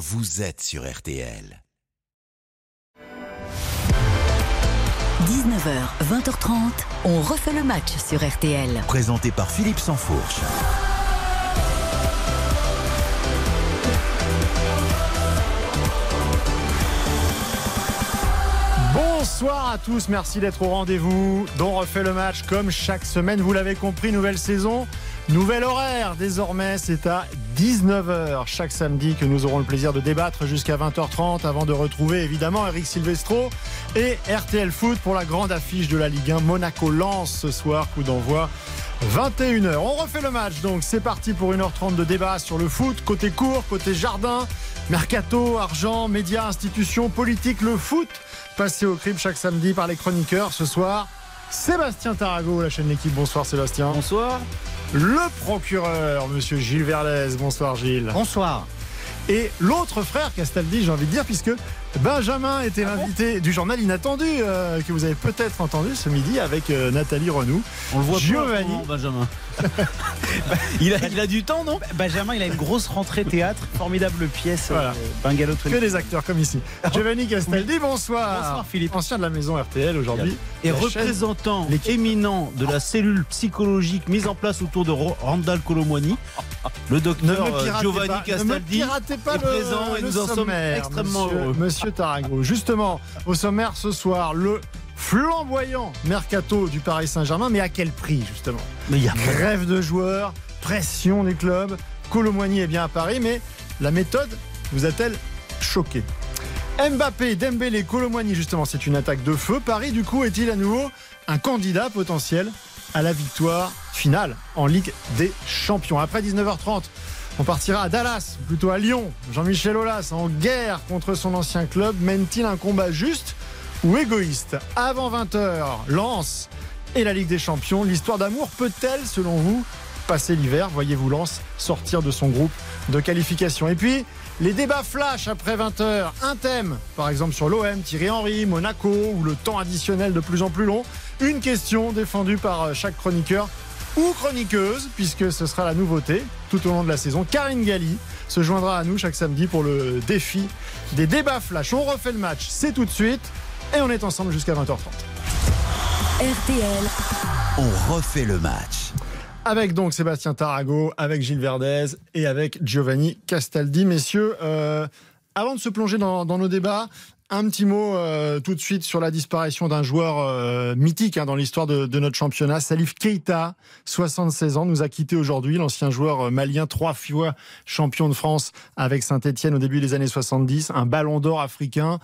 vous êtes sur RTL. 19h, 20h30, on refait le match sur RTL. Présenté par Philippe Sansfourche. Bonsoir à tous, merci d'être au rendez-vous. dont refait le match comme chaque semaine. Vous l'avez compris, nouvelle saison, nouvel horaire. Désormais, c'est à 19h chaque samedi que nous aurons le plaisir de débattre jusqu'à 20h30 avant de retrouver évidemment Eric Silvestro et RTL Foot pour la grande affiche de la Ligue 1. Monaco lance ce soir, coup d'envoi 21h. On refait le match donc c'est parti pour 1h30 de débat sur le foot, côté court, côté jardin, mercato, argent, médias, institutions, politique, le foot passé au crime chaque samedi par les chroniqueurs. Ce soir, Sébastien Tarago, la chaîne L'équipe. Bonsoir Sébastien. Bonsoir. Le procureur, monsieur Gilles Verlez. Bonsoir Gilles. Bonsoir. Et l'autre frère Castaldi, j'ai envie de dire, puisque Benjamin était ah l'invité du journal inattendu euh, que vous avez peut-être entendu ce midi avec euh, Nathalie Renou. On le voit Giovanni. Benjamin. il, a, du temps, non? Benjamin, il a une grosse rentrée théâtre, formidable pièce. Voilà. Euh, que des acteurs comme ici. Giovanni Castaldi, bonsoir. Bonsoir Philippe. Ancien de la maison RTL aujourd'hui. Et représentant éminent de la cellule psychologique mise en place autour de Randall Colomwani, le docteur Giovanni Castaldi est présent et nous en sommes extrêmement heureux. Monsieur Tarago. Justement, au sommaire ce soir, le flamboyant mercato du Paris Saint-Germain, mais à quel prix justement mais y a Grève de joueurs, pression des clubs, Colomboigny est bien à Paris, mais la méthode vous a-t-elle choqué Mbappé, Dembélé, Colomboigny, justement, c'est une attaque de feu. Paris, du coup, est-il à nouveau un candidat potentiel à la victoire finale en Ligue des Champions? Après 19h30, on partira à Dallas, plutôt à Lyon. Jean-Michel Aulas en guerre contre son ancien club. Mène-t-il un combat juste ou égoïste Avant 20h, Lance et la Ligue des Champions. L'histoire d'amour peut-elle, selon vous, passer l'hiver Voyez-vous Lance sortir de son groupe de qualification. Et puis, les débats flash après 20h. Un thème, par exemple sur l'OM, Thierry Henry, Monaco ou le temps additionnel de plus en plus long. Une question défendue par chaque chroniqueur ou chroniqueuse, puisque ce sera la nouveauté tout au long de la saison. Karine Galli se joindra à nous chaque samedi pour le défi des débats flash. On refait le match, c'est tout de suite, et on est ensemble jusqu'à 20h30. RTL. On refait le match. Avec donc Sébastien Tarago, avec Gilles Verdez et avec Giovanni Castaldi. Messieurs, euh, avant de se plonger dans nos débats, un petit mot euh, tout de suite sur la disparition d'un joueur euh, mythique hein, dans l'histoire de, notre championnat. Salif Keita, 76 ans, nous a quitté aujourd'hui. L'ancien joueur euh, malien, trois fois champion de France avec Saint-Etienne au début des années 70. Un ballon d'or africain,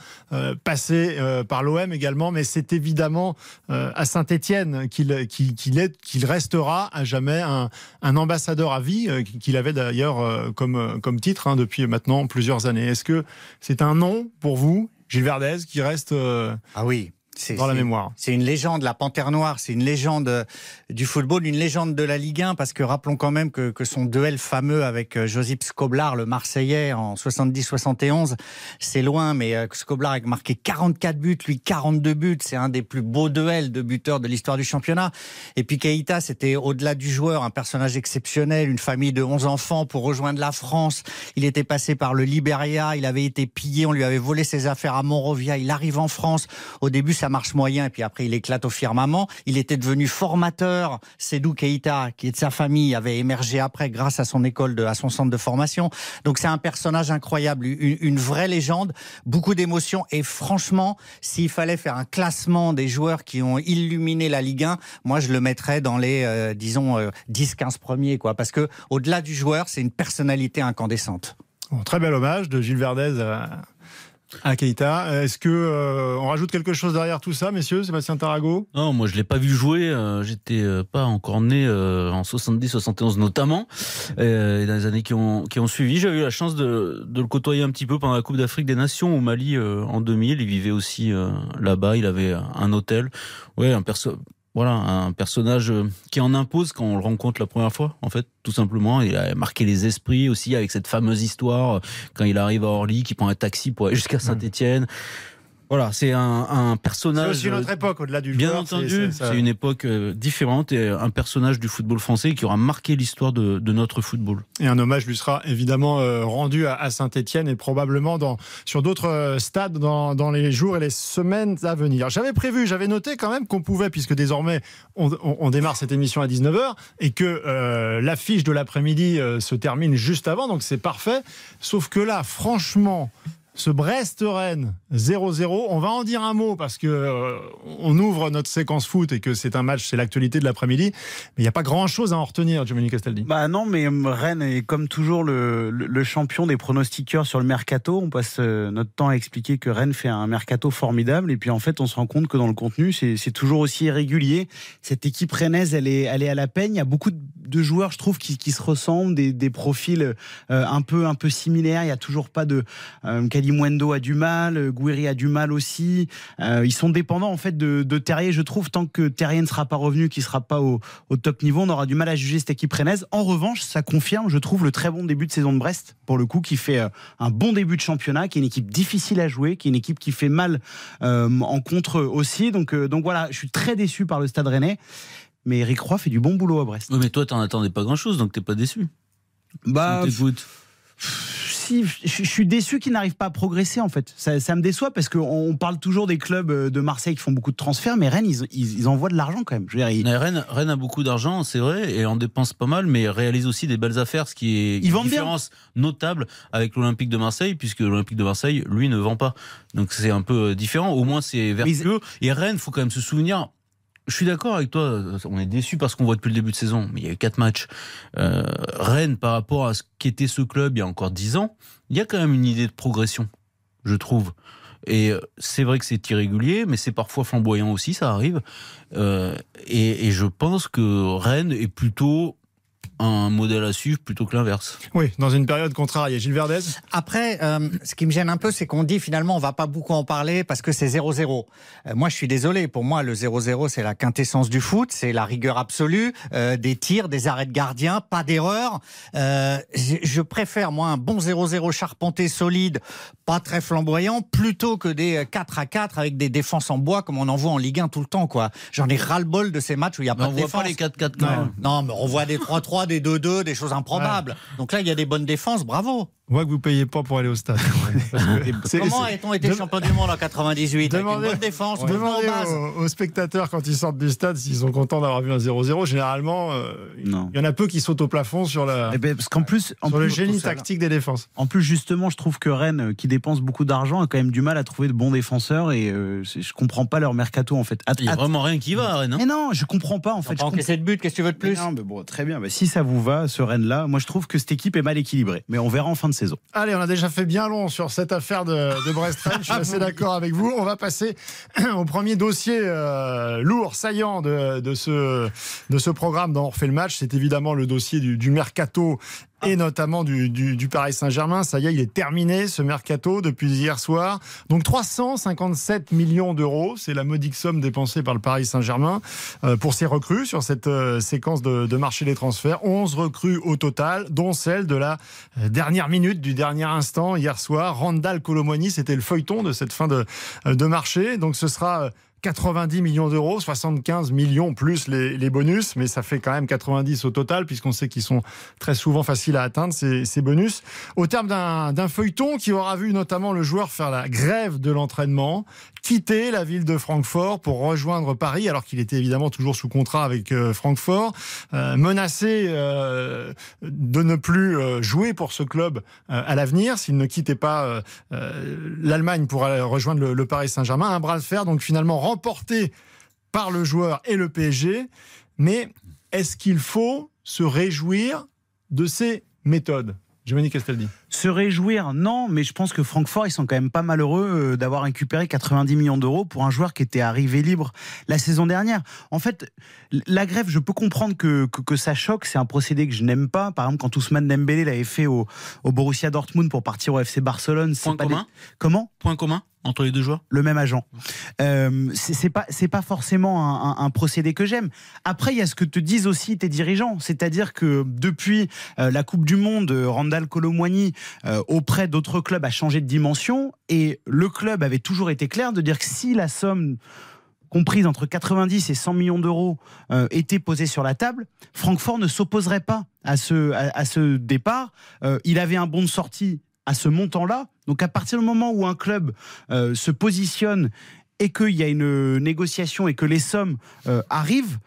passé par l'OM également. Mais c'est évidemment à Saint-Etienne qu'il qu'il restera à jamais un, ambassadeur à vie, qu'il avait d'ailleurs comme, comme titre hein, depuis maintenant plusieurs années. Est-ce que c'est un nom pour vous Gilles Verdez qui reste euh, ah oui dans la mémoire. C'est une légende, la Panthère Noire, c'est une légende euh, du football, une légende de la Ligue 1, parce que rappelons quand même que, que son duel fameux avec euh, Josip Skoblar, le Marseillais, en 70-71, c'est loin, mais euh, Skoblar a marqué 44 buts, lui 42 buts, c'est un des plus beaux duels de buteurs de l'histoire du championnat. Et puis Keita, c'était au-delà du joueur, un personnage exceptionnel, une famille de 11 enfants pour rejoindre la France. Il était passé par le Liberia, il avait été pillé, on lui avait volé ses affaires à Monrovia, il arrive en France. Au début, ça marche moyen, et puis après il éclate au firmament. Il était devenu formateur. Sedou Keita, qui est de sa famille, avait émergé après grâce à son école, à son centre de formation. Donc c'est un personnage incroyable, une, vraie légende, beaucoup d'émotions. Et franchement, s'il fallait faire un classement des joueurs qui ont illuminé la Ligue 1, moi je le mettrais dans les, euh, disons, 10-15 euh, premiers, quoi. Parce que au-delà du joueur, c'est une personnalité incandescente. très bel hommage de Gilles Verdez à Keita. Est-ce que euh, on rajoute quelque chose derrière tout ça, messieurs Sébastien Tarago? Non, moi je l'ai pas vu jouer. Euh, j'étais euh, pas encore né en 70-71 notamment. dans les années qui ont qui ont suivi, j'ai eu la chance de, de, le côtoyer un petit peu pendant la Coupe d'Afrique des Nations au Mali en 2000. Il vivait aussi là-bas. Il avait un hôtel. Ouais, un perso voilà, un personnage euh, qui en impose quand on le rencontre la première fois, en fait, tout simplement. Il a marqué les esprits aussi avec cette fameuse histoire euh, quand il arrive à Orly, qui prend un taxi pour aller jusqu'à Saint-Etienne. Voilà, c'est un, un C'est personnage. aussi notre époque, au-delà du Bien joueur, entendu, c'est- une époque euh, différente et un personnage du football français qui aura marqué l'histoire de, de notre football. Et un hommage lui sera évidemment euh, rendu à, Saint-Etienne et probablement dans, sur d'autres euh, stades dans, dans les jours et les semaines à venir. J'avais prévu, j'avais noté quand même qu'on pouvait, puisque désormais on, on- on démarre cette émission à 19h et que euh, l'affiche de l'après-midi euh, se termine juste avant, donc c'est parfait. Sauf que là, franchement, ce Brest-Rennes 0-0, on va en dire un mot parce que euh, on ouvre notre séquence foot et que c'est un match, c'est l'actualité de l'après-midi, mais il n'y a pas grand-chose à en retenir, Giovanni Castaldi. Bah non, mais euh, Rennes est comme toujours le, champion des pronostiqueurs sur le mercato. On passe euh, notre temps à expliquer que Rennes fait un mercato formidable et puis en fait on se rend compte que dans le contenu c'est toujours aussi irrégulier. Cette équipe rennaise elle est, elle est à la peine. Il y a beaucoup de de joueurs je trouve qui, qui se ressemblent, des, des profils euh, un peu un peu similaires. Il y a toujours pas de euh, Kalimwendo a du mal, Gouiri a du mal aussi. Euh, ils sont dépendants en fait de, de Terrier. Je trouve tant que Terrier ne sera pas revenu, qu'il sera pas au, au top niveau, on aura du mal à juger cette équipe rennaise. En revanche, ça confirme, je trouve, le très bon début de saison de Brest, pour le coup, qui fait euh, un bon début de championnat, qui est une équipe difficile à jouer, qui est une équipe qui fait mal euh, en contre aussi. Donc, euh, donc voilà, je suis très déçu par le Stade Rennais. Mais Eric Roy fait du bon boulot à Brest. Oui, mais toi, t'en attendais pas grand-chose, donc t'es pas déçu. Bah, si, je suis déçu qu'ils n'arrivent pas à progresser en fait. Ça, ça me déçoit parce qu'on on parle toujours des clubs euh, de Marseille qui font beaucoup de transferts, mais Rennes, ils, ils, ils envoient de l'argent quand même. Je veux dire, ils- Rennes, Rennes a beaucoup d'argent, c'est vrai, et en dépense pas mal, mais réalise aussi des belles affaires, ce qui est Ils une bien. différence notable avec l'Olympique de Marseille, puisque l'Olympique de Marseille, lui, ne vend pas. Donc c'est un peu euh, différent. Au moins, c'est vertueux. Et Rennes, faut quand même se souvenir. Je suis d'accord avec toi. On est déçu parce qu'on voit depuis le début de saison, mais il y a eu quatre matchs. Euh, Rennes, par rapport à ce qu'était ce club il y a encore dix ans, il y a quand même une idée de progression, je trouve. Et euh, c'est vrai que c'est irrégulier, mais c'est parfois flamboyant aussi, ça arrive. Euh, et, et je pense que Rennes est plutôt un modèle à suivre plutôt que l'inverse. Oui, dans une période contrariée. Gilles Verdez Après, euh, ce qui me gêne un peu, c'est qu'on dit finalement on va pas beaucoup en parler parce que c'est 0-0. Euh, moi, je suis désolé. Pour moi, le 0-0, c'est la quintessence du foot, c'est la rigueur absolue, euh, des tirs, des arrêts de gardien, pas d'erreur. Euh, je je préfère moi un bon 0-0 charpenté, solide, pas très flamboyant, plutôt que des euh, 4 à 4 avec des défenses en bois comme on en voit en Ligue 1 tout le temps. quoi. J'en ai ras le bol de ces matchs où il y a Mais pas on de voit défense. pas les 4-4 quand Non, même. non, mais on voit des 3-3, des 2-2, des choses improbables. Donc là, il y a des bonnes défenses, bravo. On voit que vous payez pas pour aller au stade. Comment a-t-on été champion du monde en 98 avec une Demandez- bonne défense, Demandez aux, aux spectateurs quand ils sortent du stade s'ils sont contents d'avoir vu un 0-0. Généralement, euh, Non. il y en a peu qui sautent au plafond sur, la, Eh ben, parce qu'en plus, en sur le génie tactique des défenses. En plus, justement, je trouve que Rennes, euh, qui dépense beaucoup d'argent, a quand même du mal à trouver de bons défenseurs et euh, je comprends pas leur mercato en fait. Il y a vraiment rien qui va à Rennes. hein. mais non, je comprends pas en fait. encaissé de but, qu'est-ce que tu veux de Mais plus non, mais bon, très bien. Bah, si ça vous va, ce Rennes-là, moi je trouve que cette équipe est mal équilibrée. Mais on verra en fin de saison. Allez, on a déjà fait bien long sur cette affaire de, de Brest-Rennes. Je suis assez d'accord avec vous. On va passer au premier dossier euh, lourd, saillant de, de ce, de ce programme dans On refait le match. C'est évidemment le dossier du, du mercato et notamment du, Paris Saint-Germain. Ça y est, il est terminé ce mercato depuis hier soir. Donc 357 millions d'euros, c'est la modique somme dépensée par le Paris Saint-Germain euh, pour ses recrues sur cette euh, séquence de, marché des transferts. 11 recrues au total, dont celle de la euh, dernière minute, du dernier instant hier soir. Randall Colomwani, c'était le feuilleton de cette fin de, marché. Donc ce sera 90 millions d'euros, 75 millions plus les, bonus, mais ça fait quand même 90 au total, puisqu'on sait qu'ils sont très souvent faciles à atteindre, ces, bonus. Au terme d'un feuilleton qui aura vu notamment le joueur faire la grève de l'entraînement, quitter la ville de Francfort pour rejoindre Paris, alors qu'il était évidemment toujours sous contrat avec euh, Francfort, euh, menacé euh, de ne plus euh, jouer pour ce club à l'avenir s'il ne quittait pas l'Allemagne pour rejoindre le, le Paris Saint-Germain. Un bras de fer, donc finalement remporté par le joueur et le PSG. Mais est-ce qu'il faut se réjouir de ces méthodes? Giovanni Castaldi. Se réjouir, non, mais je pense que Francfort, ils sont quand même pas malheureux euh, d'avoir récupéré 90 millions d'euros pour un joueur qui était arrivé libre la saison dernière. En fait, la grève, je peux comprendre que, que, que ça choque, c'est un procédé que je n'aime pas. Par exemple, quand Ousmane Dembélé l'avait fait au, au Borussia Dortmund pour partir au FC Barcelone, c'est Point pas commun des- Comment Point commun entre les deux joueurs le même agent. Euh, c'est pas c'est pas forcément un, un- un procédé que j'aime. Après, il y a ce que te disent aussi tes dirigeants, c'est-à-dire que depuis euh, la Coupe du Monde, Randall Colomwani euh, auprès d'autres clubs a changé de dimension et le club avait toujours été clair de dire que si la somme comprise entre 90 et 100 millions d'euros euh, était posée sur la table, Francfort ne s'opposerait pas à ce, à, ce départ. Euh, il avait un bon de sortie à ce montant-là. Donc à partir du moment où un club se positionne et qu'il y a une négociation et que les sommes arrivent,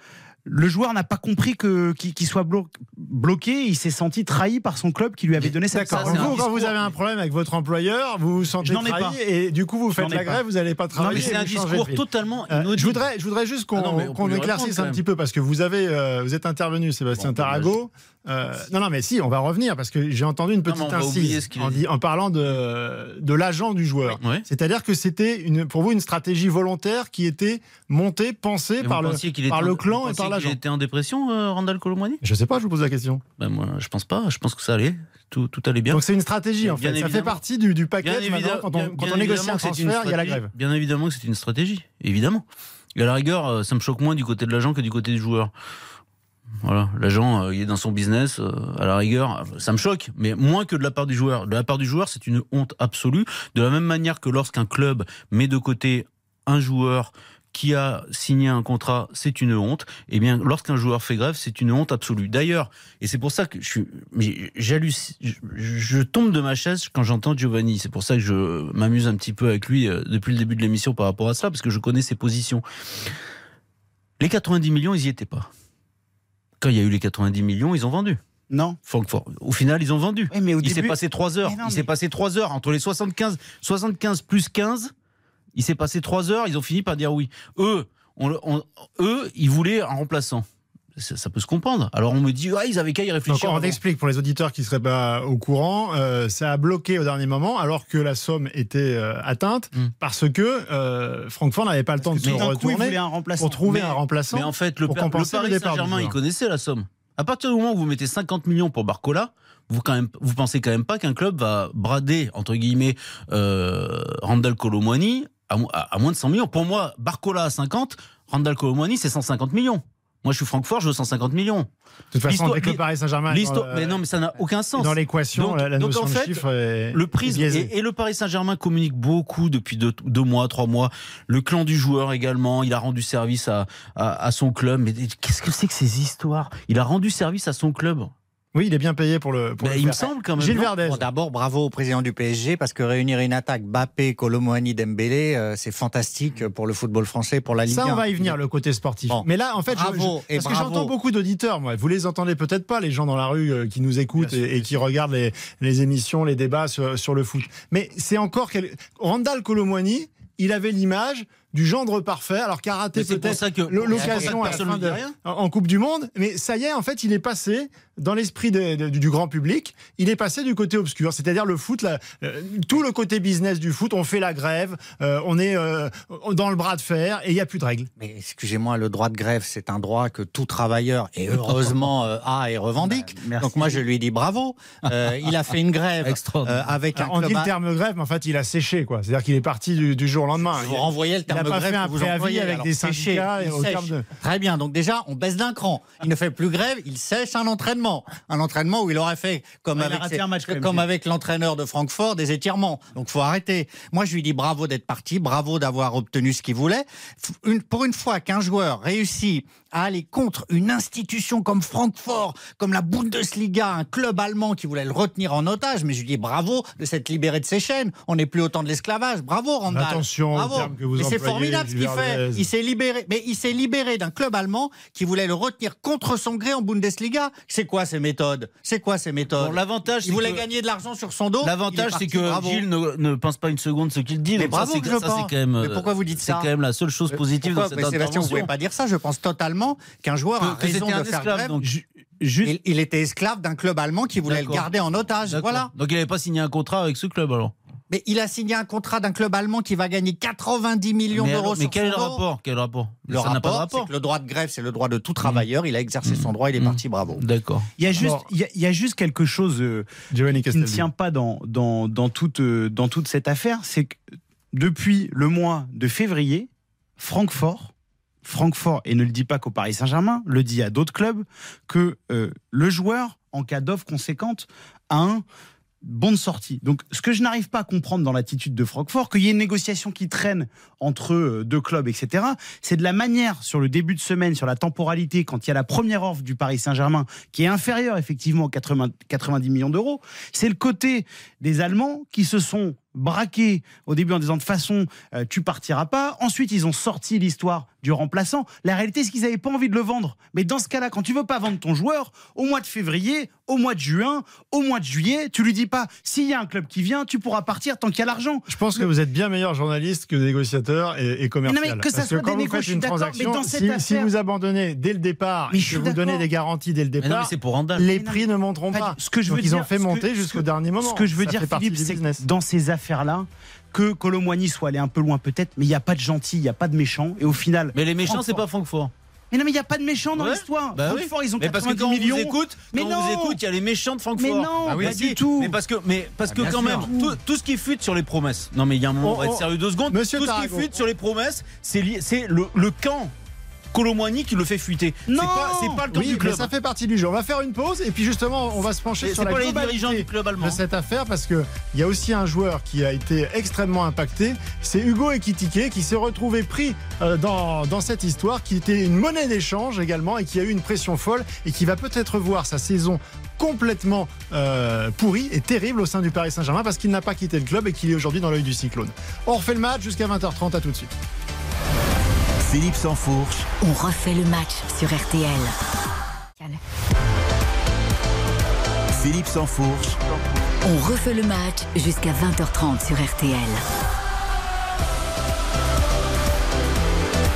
le joueur n'a pas compris que qu'il soit blo- bloqué. Il s'est senti trahi par son club qui lui avait donné cette vous, quand vous avez un problème avec votre employeur, vous vous sentez Je n'en ai trahi pas. et du coup vous faites la pas. grève, vous n'allez pas Non, travailler. mais c'est un discours totalement Euh, inaudible. je voudrais, je voudrais juste qu'on Ah qu'on lui éclaircisse répondre, un petit peu parce que vous avez, euh, vous êtes intervenu, Sébastien Bon, Tarago. Euh, non, non, mais si, on va revenir parce que j'ai entendu une petite on va oublier incise ce qu'il a en, dit. dit- en parlant de, de l'agent du joueur. C'est-à-dire que c'était une, pour vous une stratégie volontaire qui était montée, pensée par le, par le clan vous et par l'agent. était en dépression, euh, Randall Colomwani? Je sais pas, je vous pose la question. ben, Moi, je pense pas. Je pense que ça allait. Tout, tout allait bien. Donc c'est une stratégie en Bien fait. Ça fait partie du, du paquet Quand on, quand on négocie un transfert, il y a la grève. Bien évidemment que c'est une stratégie, évidemment. Et à la rigueur, euh, ça me choque moins du côté de l'agent que du côté du joueur. Voilà, l'agent, euh, il est dans son business, euh, à la rigueur, ça me choque, mais moins que de la part du joueur. De la part du joueur, c'est une honte absolue. De la même manière que lorsqu'un club met de côté un joueur qui a signé un contrat, c'est une honte. Eh bien, lorsqu'un joueur fait grève, c'est une honte absolue. D'ailleurs, et c'est pour ça que je suis, je, je tombe de ma chaise quand j'entends Giovanni. C'est pour ça que je m'amuse un petit peu avec lui euh, depuis le début de l'émission par rapport à cela, parce que je connais ses positions. Les 90 millions, ils y étaient pas. Quand il y a eu les 90 millions, ils ont vendu. Non. Francfort. Au final, ils ont vendu. Oui, mais au Il s'est début, passé 3 heures. Non, il mais- s'est passé 3 heures entre les 75, 75 plus 15. Il s'est passé 3 heures. Ils ont fini par dire oui. Eux, on, on- eux, ils voulaient un remplaçant. Ça, ça peut se comprendre. Alors on me dit, ah, ils avaient qu'à y réfléchir. on avant. explique pour les auditeurs qui ne seraient pas au courant, euh, ça a bloqué au dernier moment alors que la somme était euh, atteinte Mm. parce que euh, Francfort n'avait pas le temps de se coup, retourner voulait un remplaçant. pour trouver Mais- un remplaçant. Mais en fait, le, pour compenser le Paris Saint-Germain, il connaissait la somme. À partir du moment où vous mettez 50 millions pour Barcola, vous, quand même, vous pensez quand même pas qu'un club va brader, entre guillemets, euh, Randall Colomwani à, mo- à- à moins de 100 millions. Pour moi, Barcola à 50, Randall Colomwani, c'est 150 millions. Moi, je suis Francfort, je veux 150 millions. de toute façon, avec le Paris Saint-Germain, euh, mais non, mais ça n'a aucun sens. dans l'équation, la, la donc, notion en de fait, chiffre est Le prisme et, et le Paris Saint-Germain communique beaucoup depuis deux, deux mois, trois mois. Le clan du joueur également, il a rendu service à, à, à son club. Mais qu'est-ce que c'est que ces histoires? Il a rendu service à son club. Oui, il est bien payé pour le. Pour Ben, le il me semble quand même. Gilles Verdez. Bon, D'abord, bravo au président du PSG parce que réunir une attaque Bappé, Colomboigny, Dembélé, euh, c'est fantastique pour le football français, pour la Ligue Ça, 1. on va y venir, le côté sportif. Bon. Mais là, en fait, Bravo je- parce que j'entends beaucoup d'auditeurs, moi. Vous les entendez peut-être pas, les gens dans la rue euh, qui nous écoutent et, et qui regardent les, les émissions, les débats sur, sur le foot. Mais c'est encore. Quel... Randall il avait l'image du gendre parfait, alors qu'a raté Mais c'est pour peut-être ça l'occasion en Coupe du Monde. Mais ça y est, en fait, il est passé dans l'esprit du, grand public. Il est passé du côté obscur, c'est-à-dire le foot, la- euh, tout le côté business du foot. On fait la grève, euh, on est euh, dans le bras de fer et il n'y a plus de règles. Mais excusez-moi, le droit de grève, c'est un droit que tout travailleur, et heureusement, euh, a et revendique. Merci. Donc moi, je lui dis bravo. Euh, il a fait une grève euh, avec un on dit le terme grève, mais en fait, il a séché, quoi. C'est-à-dire qu'il est parti du, du jour au lendemain. Vous renvoyais le il n'a terme pas grève fait un que vous employez, avec alors des syndicats il au terme de. Très bien, donc déjà, on baisse d'un cran. Il ne fait plus grève, il sèche un entraînement. Un entraînement où il aurait fait, comme Ouais, avec, l'entraîneur de Francfort, des étirements. Donc faut arrêter. Moi, je lui dis bravo d'être parti, bravo d'avoir obtenu ce qu'il voulait. Une- pour une fois qu'un joueur réussit à aller contre une institution comme Francfort, comme la Bundesliga, un club allemand qui voulait le retenir en otage, mais je lui dis bravo de s'être libéré de ses chaînes. On n'est plus au temps de l'esclavage. Bravo, Randall. Attention Bravo. termes que vous Mais c'est formidable ce qu'il fait. Il s'est libéré, mais il s'est libéré d'un club allemand qui voulait le retenir contre son gré en Bundesliga. C'est quoi ces méthodes? C'est quoi ces méthodes? Bon, l'avantage, Il c'est voulait que- gagner de l'argent sur son dos. L'avantage, c'est que bravo. Gilles ne, ne pense pas une seconde ce qu'il dit. Mais donc bravo c'est que je ça, c'est pense. quand même. Mais pourquoi vous dites C'est ça? quand même la seule chose positive Pourquoi? dans cette Mais Sébastien, vous pouvez pas dire ça. Je pense totalement qu'un joueur a raison de faire esclave. grève. Donc, Juste, Il, il était esclave d'un club allemand qui voulait le garder en otage. Voilà. Donc il n'avait pas signé un contrat avec ce club alors. Mais il a signé un contrat d'un club allemand qui va gagner 90 millions mais d'euros mais sur quel rapport? Quel rapport? Le Ça n'a pas rapport, c'est rapport. que le droit de grève, c'est le droit de tout travailleur. Il a exercé son droit, il est Mmh. parti, bravo. D'accord. il y a juste, Bon. il y a, il y a juste quelque chose euh, qui ne tient pas dans, dans, dans, toute, euh, dans toute cette affaire, c'est que depuis le mois de février, Francfort, Francfort, et ne le dit pas qu'au Paris Saint-Germain, le dit à d'autres clubs, que euh, le joueur, en cas d'offre conséquente, a un bon de sortie. Donc, ce que je n'arrive pas à comprendre dans l'attitude de Francfort, qu'il y ait une négociation qui traîne entre euh, deux clubs, etc., c'est de la manière sur le début de semaine, sur la temporalité, quand il y a la première offre du Paris Saint-Germain, qui est inférieure effectivement aux 80, 90 millions d'euros, c'est le côté des Allemands qui se sont braqués au début en disant de façon euh, tu partiras pas. Ensuite ils ont sorti l'histoire du remplaçant. La réalité c'est qu'ils n'avaient pas envie de le vendre. Mais dans ce cas-là, quand tu veux pas vendre ton joueur, au mois de février, au mois de juin, au mois de juillet, tu lui dis pas s'il y a un club qui vient, tu pourras partir tant qu'il y a l'argent. Je pense que vous êtes bien meilleur journaliste que négociateur et, et commercial. Mais non, mais que ça Parce soit que quand des vous faites négociations, une d'accord, mais transaction, dans cette si, affaire- si vous abandonnez dès le départ Mais et je que vous donnez des garanties dès le Mais non, mais départ, pour les Mais non, prix ne monteront Pas Ce que je Donc veux ils dire, ont fait monter jusqu'au dernier moment. Ce que je veux Ça dire, Philippe, c'est dans ces affaires-là, que Colomboigny soit allé un peu loin peut-être, mais il n'y a pas de gentil, il n'y a pas de méchant. Et au final. Mais les méchants, c'est pas Francfort. Mais non, mais il n'y a pas de méchant dans Ouais. l'histoire. Bah oui. Francfort, ils ont Mais parce que 90 quand on millions. vous écoute, Mais quand non. on vous écoute, il y a les méchants de Francfort. Mais non, Bah oui, pas si. du tout. Mais parce que, mais parce que Ah, bien quand sûr. même, tout, tout ce qui fuite sur les promesses. Non, mais il y a un moment, Oh, on va être oh. sérieux deux secondes. Monsieur tout ce qui fuite sur les promesses, c'est lié- c'est le, le camp Colomboigny qui le fait fuiter. C'est Non. c'est pas le camp Oui, du mais ça fait partie du jeu. On va faire une pause et puis justement, on va se pencher sur la les dirigeants globalité du club allemand. de cette affaire parce que il y a aussi un joueur qui a été extrêmement impacté. C'est Hugo Ekitike qui s'est retrouvé pris euh, dans, dans cette histoire, qui était une monnaie d'échange également et qui a eu une pression folle et qui va peut-être voir sa saison complètement euh, pourrie et terrible au sein du Paris Saint-Germain parce qu'il n'a pas quitté le club et qu'il est aujourd'hui dans l'œil du cyclone. On refait le match jusqu'à 20h30. À tout de suite. Philippe Sansfourche, On refait le match sur RTL. Philippe Sansfourche, On refait le match jusqu'à 20h30 sur RTL.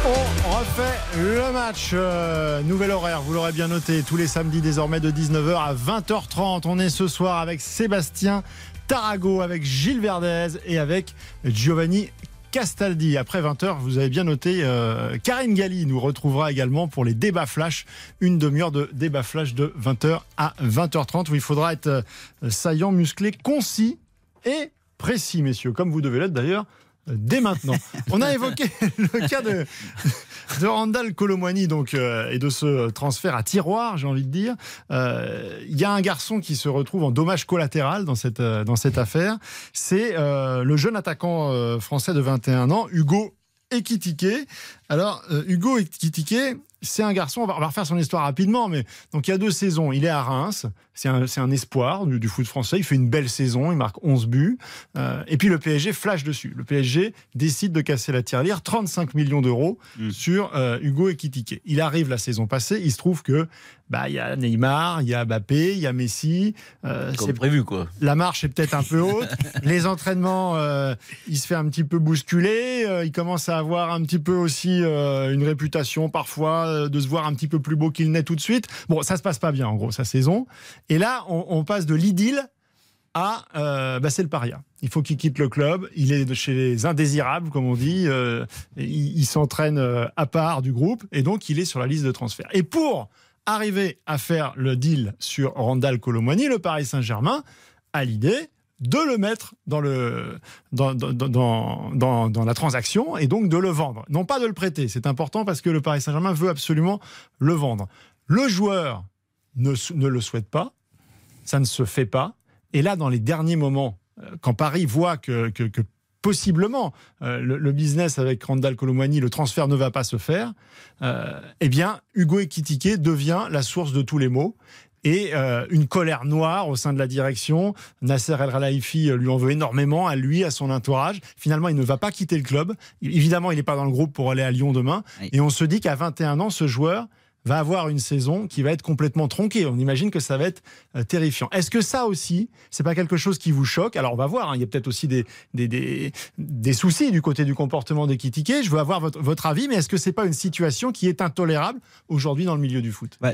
On refait le match. euh, nouvel horaire, vous l'aurez bien noté, tous les samedis désormais de 19h à 20h30. On est ce soir avec Sébastien Tarago, avec Gilles Verdez et avec Giovanni Castaldi. Après 20h, vous avez bien noté, euh, Karine Galli nous retrouvera également pour les débats flash. Une demi-heure de débat flash de 20h à 20h30 où il faudra être euh, saillant, musclé, concis et précis, messieurs, comme vous devez l'être d'ailleurs dès maintenant. On a évoqué le cas de, de Randall Colomwani donc euh, et de ce transfert à tiroir, j'ai envie de dire. Euh, Il y a un garçon qui se retrouve en dommage collatéral dans cette euh, dans cette affaire. C'est le jeune attaquant français de 21 ans, Hugo Ekitike. Alors Hugo Ekitike, c'est un garçon. On va, refaire son histoire rapidement, mais donc il y a deux saisons, il est à Reims. C'est un, espoir du, du foot français. Il fait une belle saison, il marque 11 buts. Euh, et puis le PSG flash dessus. Le PSG décide de casser la tirelire, 35 millions d'euros Mm. sur euh, Hugo Ekitike. Il arrive la saison passée, il se trouve que bah il y a Neymar, il y a Mbappé, il y a Messi. Euh, c'est prévu, quoi. la marche est peut-être un peu haute. Les entraînements, euh, il se fait un petit peu bousculer. Euh, il commence à avoir un petit peu aussi une réputation parfois de se voir un petit peu plus beau qu'il n'est tout de suite. Bon, ça se passe pas bien en gros sa saison. Et là, on, on passe de l'idylle à euh, bah, c'est le paria. Il faut qu'il quitte le club. Il est de chez les indésirables, comme on dit. Euh, il il s'entraîne à part du groupe et donc il est sur la liste de transfert. Et pour arriver à faire le deal sur Randall Colomwani, le Paris Saint-Germain a l'idée de le mettre dans, le, dans, dans, dans, dans- la transaction et donc de le vendre. Non pas de le prêter, c'est important parce que le Paris Saint-Germain veut absolument le vendre. Le joueur ne, ne le souhaite pas, ça ne se fait pas. Et là, dans les derniers moments, euh, quand Paris voit que- que possiblement euh, le, le business avec Randall Colomwani, le transfert ne va pas se faire, euh, eh bien, Hugo Ekitike devient la source de tous les maux. Et euh, une colère noire au sein de la direction. Nasser El Khelaifi euh, lui en veut énormément, à lui, à son entourage. Finalement, il ne va pas quitter le club. Évidemment, il n'est pas dans le groupe pour aller à Lyon demain. Et on se dit qu'à 21 ans, ce joueur va avoir une saison qui va être complètement tronquée. On imagine que ça va être euh, terrifiant. Est-ce que ça aussi, c'est pas quelque chose qui vous choque? Alors on va voir, hein, il y a peut-être aussi des, des, des, des soucis du côté du comportement d'Ekitike. Je veux avoir votre, votre avis, mais est-ce que c'est pas une situation qui est intolérable aujourd'hui dans le milieu du foot? Bah.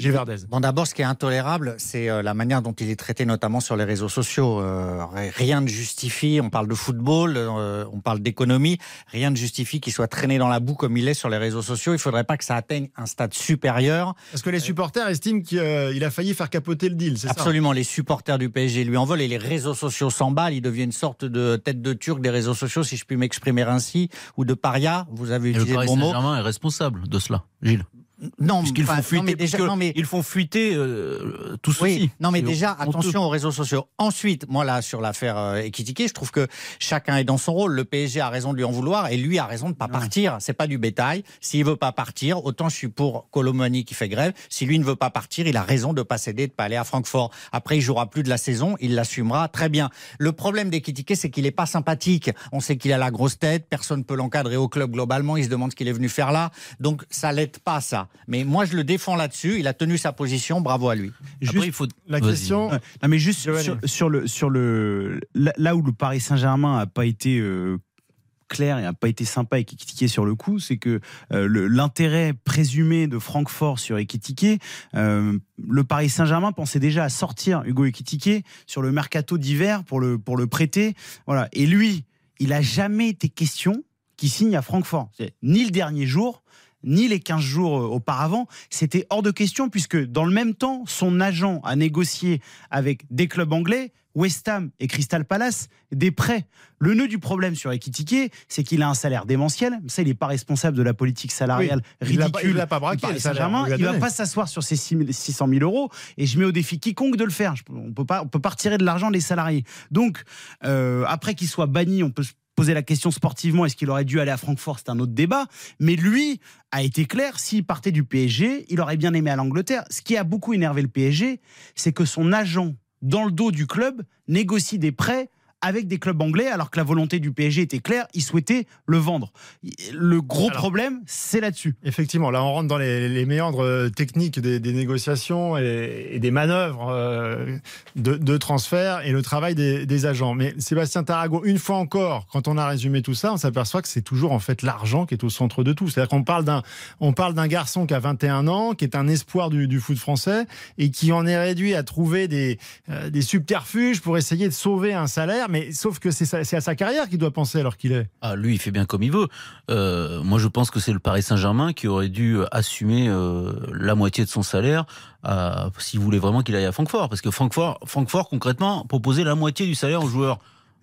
Bon, d'abord, ce qui est intolérable, c'est euh, la manière dont il est traité, notamment sur les réseaux sociaux. Euh, rien ne justifie, on parle de football, euh, on parle d'économie, rien ne justifie qu'il soit traîné dans la boue comme il est sur les réseaux sociaux. Il faudrait pas que ça atteigne un stade supérieur. Parce que les supporters estiment qu'il euh, a failli faire capoter le deal, c'est ça Absolument, les supporters du PSG lui en veulent et les réseaux sociaux s'emballent. Il devient une sorte de tête de turc des réseaux sociaux, si je puis m'exprimer ainsi, ou de paria. Vous avez Et le utilisé le Paris bon mot. Saint-Germain est responsable de cela, Gilles. Non, font non, fuiter, mais déjà, puisque non, mais ils font fuiter euh, tout ceci. Oui, non mais déjà honteux. attention aux réseaux sociaux. Ensuite, moi là sur l'affaire euh, Ekitike, je trouve que chacun est dans son rôle. Le PSG a raison de lui en vouloir et lui a raison de pas partir. C'est pas du bétail. S'il veut pas partir, autant je suis pour Colomani qui fait grève. Si lui ne veut pas partir, il a raison de pas céder, de pas aller à Francfort. Après, il jouera plus de la saison, il l'assumera très bien. Le problème d'Ekitike, c'est qu'il est pas sympathique. On sait qu'il a la grosse tête, personne peut l'encadrer au club globalement. Il se demande ce qu'il est venu faire là, donc ça l'aide pas ça. Mais moi je le défends là-dessus. Il a tenu sa position, bravo à lui. Après, il faut. La question. Non, mais juste sur, sur le sur le là, où le Paris Saint-Germain a pas été euh, clair et a pas été sympa avec Ekitike sur le coup, c'est que euh, l'intérêt présumé de Francfort sur Ekitike, euh, le Paris Saint-Germain pensait déjà à sortir Hugo Ekitike sur le mercato d'hiver pour le pour le prêter, voilà. Et lui, il a jamais été question qu'il signe à Francfort, ni le dernier jour ni les 15 jours euh, auparavant, c'était hors de question puisque dans le même temps, son agent a négocié avec des clubs anglais, West Ham et Crystal Palace, des prêts. Le nœud du problème sur Ekitike, c'est qu'il a un salaire démentiel. Ça, il n'est pas responsable de la politique salariale ridicule. il l'a pas braqué, le salaire, Il va pas s'asseoir sur ses 6 000 600 000 euros. Et je mets au défi quiconque de le faire. On peut pas, on peut pas retirer de l'argent des salariés. Donc, euh, après qu'il soit banni, on peut se poser la question sportivement, est-ce qu'il aurait dû aller à Francfort C'est un autre débat. Mais lui a été clair, s'il partait du PSG, il aurait bien aimé à l'Angleterre. Ce qui a beaucoup énervé le PSG, c'est que son agent, dans le dos du club, négocie des prêts avec des clubs anglais, alors que la volonté du PSG était claire, il souhaitait le vendre. Le gros Alors- problème, c'est là-dessus. Effectivement, là on rentre dans les, les méandres euh, techniques des, des négociations et, et des manœuvres euh, de, de transfert et le travail des, des agents. Mais Sébastien Tarago, une fois encore, quand on a résumé tout ça, on s'aperçoit que c'est toujours en fait l'argent qui est au centre de tout. C'est-à-dire qu'on parle d'un, on parle d'un garçon qui a 21 ans, qui est un espoir du, du foot français et qui en est réduit à trouver des, euh, des subterfuges pour essayer de sauver un salaire. Mais sauf que c'est à sa carrière qu'il doit penser alors qu'il est. Ah, lui, il fait bien comme il veut. Euh, moi, je pense que c'est le Paris Saint-Germain qui aurait dû assumer euh, la moitié de son salaire euh, s'il voulait vraiment qu'il aille à Francfort. Parce que Francfort, Francfort concrètement, proposait la moitié du salaire aux joueurs.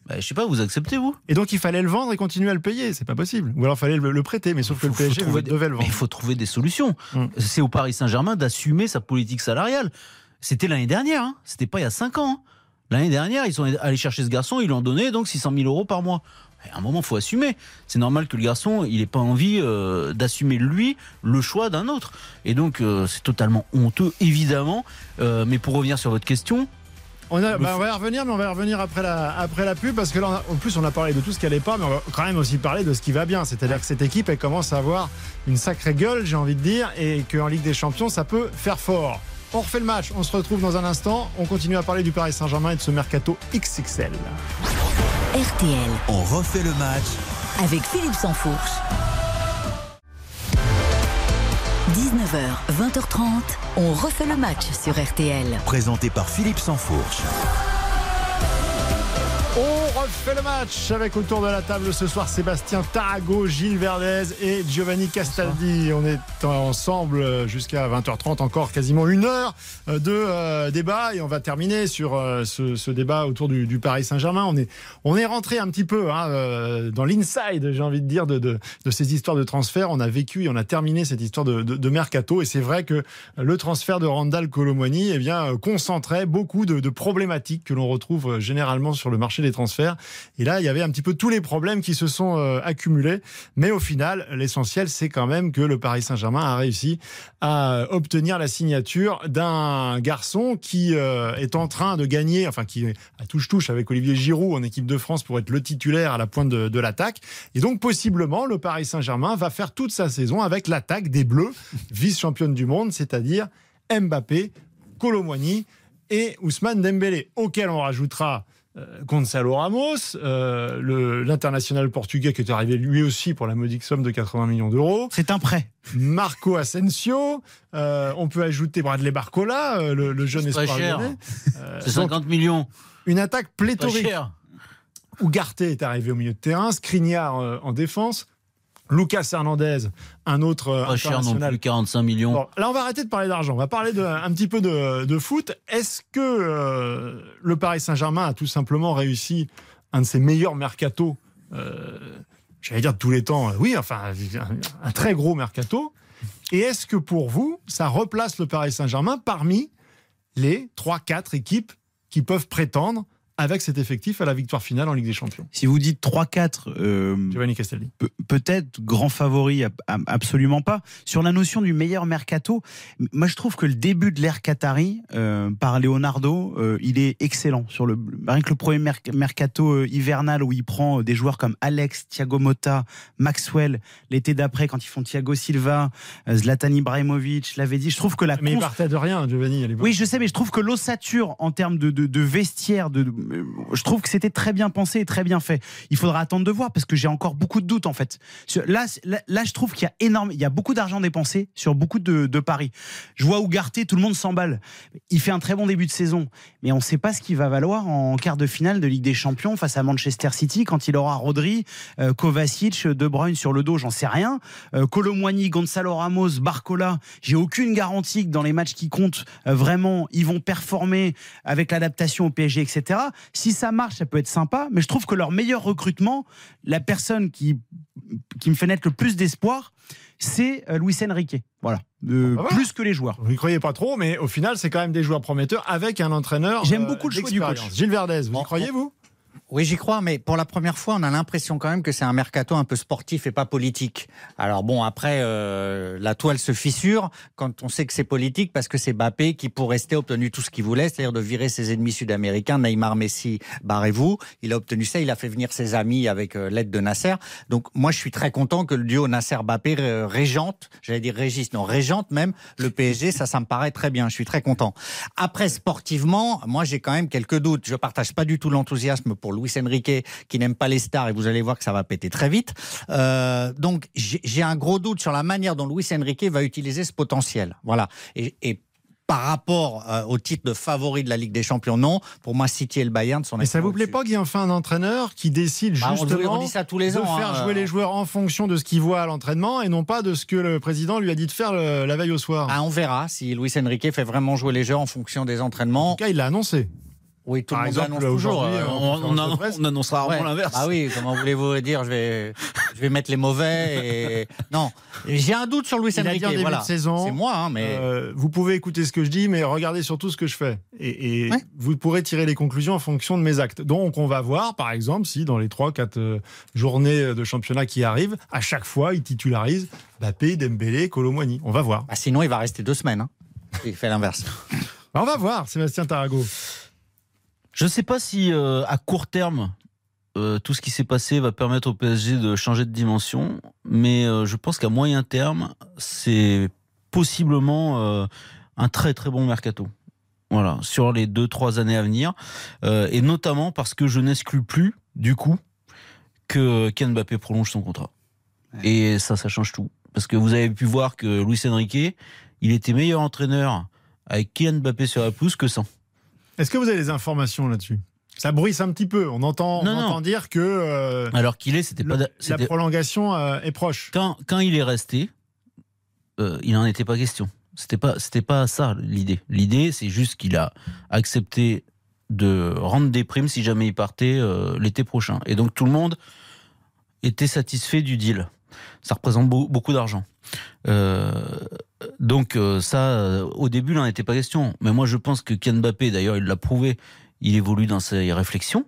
Bah, je sais pas, vous acceptez, vous? Et donc il fallait le vendre et continuer à le payer, c'est pas possible. Ou alors il fallait le, le prêter, mais sauf que le PSG trouver devait le Mais vendre. il faut trouver des solutions. Mm. C'est au Paris Saint-Germain d'assumer sa politique salariale. C'était l'année dernière, hein. c'était pas il y a 5 ans. hein. L'année dernière, ils sont allés chercher ce garçon, ils lui ont donné donc 600 000 euros par mois. À un moment, faut assumer. C'est normal que le garçon, il n'ait pas envie euh, d'assumer lui le choix d'un autre. Et donc, euh, c'est totalement honteux, évidemment. Euh, mais pour revenir sur votre question, On, a- bah, on va y revenir, mais on va y revenir après la, après la pub, parce que là, en plus, on a parlé de tout ce qui allait pas, mais on va quand même aussi parler de ce qui va bien. C'est-à-dire que cette équipe, elle commence à avoir une sacrée gueule, j'ai envie de dire, et qu'en Ligue des Champions, ça peut faire fort. On refait le match, on se retrouve dans un instant. On continue à parler du Paris Saint-Germain et de ce mercato XXL. RTL On refait le match avec Philippe Sansfourche. 19h, 20h30, on refait le match sur RTL. présenté par Philippe Sansfourche. On refait le match avec autour de la table ce soir Sébastien Tarago, Gilles Verdez et Giovanni Castaldi. On est ensemble jusqu'à 20h30, encore quasiment une heure de euh, débat et on va terminer sur euh, ce, ce débat autour du, du Paris Saint-Germain. On est, on est rentré un petit peu hein, euh, dans l'inside, j'ai envie de dire, de, de, de ces histoires de transfert. On a vécu et on a terminé cette histoire de, de, mercato et c'est vrai que le transfert de Randall Colomwani eh bien, euh, concentrait beaucoup de, de problématiques que l'on retrouve euh, généralement sur le marché des transferts. Et là, il y avait un petit peu tous les problèmes qui se sont euh, accumulés. Mais au final, l'essentiel, c'est quand même que le Paris Saint-Germain a réussi à euh, obtenir la signature d'un garçon qui euh, est en train de gagner, enfin qui à touche-touche avec Olivier Giroud en équipe de France pour être le titulaire à la pointe de, l'attaque. Et donc, possiblement, le Paris Saint-Germain va faire toute sa saison avec l'attaque des Bleus, vice-championne du monde, c'est-à-dire Mbappé, Colomwani et Ousmane Dembélé, auquel on rajoutera Gonzalo Ramos, euh, l'international portugais qui est arrivé lui aussi pour la modique somme de 80 millions d'euros, C'est un prêt. Marco Asensio, euh, on peut ajouter Bradley Barcola, euh, le, le jeune espoir. Euh, c'est donc, 50 millions. une attaque pléthorique. cher. Ugarte est arrivé au milieu de terrain, Skriniar euh, en défense, Lucas Hernandez, un autre euh, Pas cher non plus, 45 millions. Bon, là, on va arrêter de parler d'argent. On va parler de, un petit peu de, de foot. Est-ce que euh, le Paris Saint-Germain a tout simplement réussi un de ses meilleurs mercatos euh, J'allais dire de tous les temps. euh, Oui, enfin, un, un très gros mercato? Et est-ce que pour vous, ça replace le Paris Saint-Germain parmi les 3-4 équipes qui peuvent prétendre avec cet effectif à la victoire finale en Ligue des Champions Si vous dites 3-4, euh, Giovanni Castelli. Pe- peut-être grand favori, ab- ab- absolument pas. Sur la notion du meilleur mercato, moi je trouve que le début de l'ère Qatari euh, par Leonardo, euh, il est excellent. Sur le, rien que le premier mer- mercato euh, hivernal où il prend euh, des joueurs comme Alex, Thiago Motta, Maxwell, l'été d'après quand ils font Thiago Silva, euh, Zlatan Ibrahimovic, l'avait dit. Je trouve que la Mais il partait de rien, Giovanni, à oui, je sais, mais je trouve que l'ossature en termes de, de, de vestiaire, de, je trouve que c'était très bien pensé et très bien fait. Il faudra attendre de voir parce que j'ai encore beaucoup de doutes en fait. Là, là, je trouve qu'il y a énorme, il y a beaucoup d'argent dépensé sur beaucoup de, de paris. Je vois Ougarté, tout le monde s'emballe. Il fait un très bon début de saison, mais on ne sait pas ce qu'il va valoir en quart de finale de Ligue des Champions face à Manchester City quand il aura Rodri, euh, Kovacic, De Bruyne sur le dos, j'en sais rien. Euh, Colomwani, Gonzalo Ramos, Barcola, j'ai aucune garantie que dans les matchs qui comptent euh, vraiment, ils vont performer avec l'adaptation au PSG, etc. Si ça marche, ça peut être sympa, mais je trouve que leur meilleur recrutement, la personne qui, qui me fait naître le plus d'espoir, c'est euh, Luis Enrique. Voilà. Euh, bah voilà. Plus que les joueurs. Vous n'y croyez pas trop, mais au final, c'est quand même des joueurs prometteurs avec un entraîneur. J'aime euh, beaucoup le choix du coach. Gilles Verdez, vous y croyez, vous? Oui, j'y crois, mais pour la première fois, on a l'impression quand même que c'est un mercato un peu sportif et pas politique. Alors bon, après, euh, la toile se fissure quand on sait que c'est politique parce que c'est Bappé qui, pour rester, a obtenu tout ce qu'il voulait, c'est-à-dire de virer ses ennemis sud-américains, Neymar, Messi, barrez-vous. Il a obtenu ça, il a fait venir ses amis avec euh, l'aide de Nasser. Donc moi, je suis très content que le duo Nasser-Bappé euh, régente, j'allais dire régisse, non, régente même le PSG, ça, ça me paraît très bien. Je suis très content. Après, sportivement, moi, j'ai quand même quelques doutes. Je partage pas du tout l'enthousiasme pour Luis Enrique, qui n'aime pas les stars, et vous allez voir que ça va péter très vite. Euh, donc, j'ai un gros doute sur la manière dont Luis Enrique va utiliser ce potentiel. Voilà. Et, et par rapport euh, au titre de favori de la Ligue des Champions, non. Pour moi, City et le Bayern sont Mais ça vous plaît pas qu'il y ait enfin un entraîneur qui décide Bah, justement on dit ça tous les de faire hein, jouer euh. les joueurs en fonction de ce qu'il voit à l'entraînement et non pas de ce que le président lui a dit de faire le- la veille au soir. Ah, on verra si Luis Enrique fait vraiment jouer les joueurs en fonction des En entraînements. tout cas, il l'a annoncé. Oui, tout Par le monde exemple, l'annonce toujours. aujourd'hui, euh, en On, on on annoncera rarement Ouais. l'inverse. Ah oui, comment voulez-vous dire je vais, je vais mettre les mauvais et... Non, j'ai un doute sur a Enrique. dit en début voilà. de saison. C'est moi, hein, mais Euh, vous pouvez écouter ce que je dis, mais regardez surtout ce que je fais. Et, et Ouais. vous pourrez tirer les conclusions en fonction de mes actes. Donc, on va voir, par exemple, si dans les 3-4 euh, journées de championnat qui arrivent, à chaque fois, il titularise Bappé, Dembélé, Colomwani. On va voir. Bah, sinon il va rester deux semaines. Hein. Il fait l'inverse. Bah, on va voir, Sébastien Tarago. Je ne sais pas si euh, à court terme, euh, tout ce qui s'est passé va permettre au PSG de changer de dimension, mais euh, je pense qu'à moyen terme, c'est possiblement euh, un très très bon mercato. Voilà, sur les deux trois années à venir, Euh, et notamment parce que je n'exclus plus du coup que Ken Mbappé prolonge son contrat. Et ça, ça change tout, parce que vous avez pu voir que Luis Enrique, il était meilleur entraîneur avec Kylian Mbappé sur la pelouse que sans. Est-ce que vous avez des informations là-dessus? Ça bruisse un petit peu. On entend, Non, on non. entend dire que euh, Alors qu'il est, c'était pas. la prolongation euh, est proche. quand, quand il est resté, euh, il n'en était pas question. C'était pas, c'était pas ça l'idée. L'idée, c'est juste qu'il a accepté de rendre des primes si jamais il partait l'été prochain. Et donc tout le monde était satisfait du deal. Ça représente beau- beaucoup d'argent. Euh, donc euh, ça, euh, au début, il n'en était pas question. Mais moi, je pense que Ken Mbappé, d'ailleurs, il l'a prouvé, il évolue dans ses réflexions,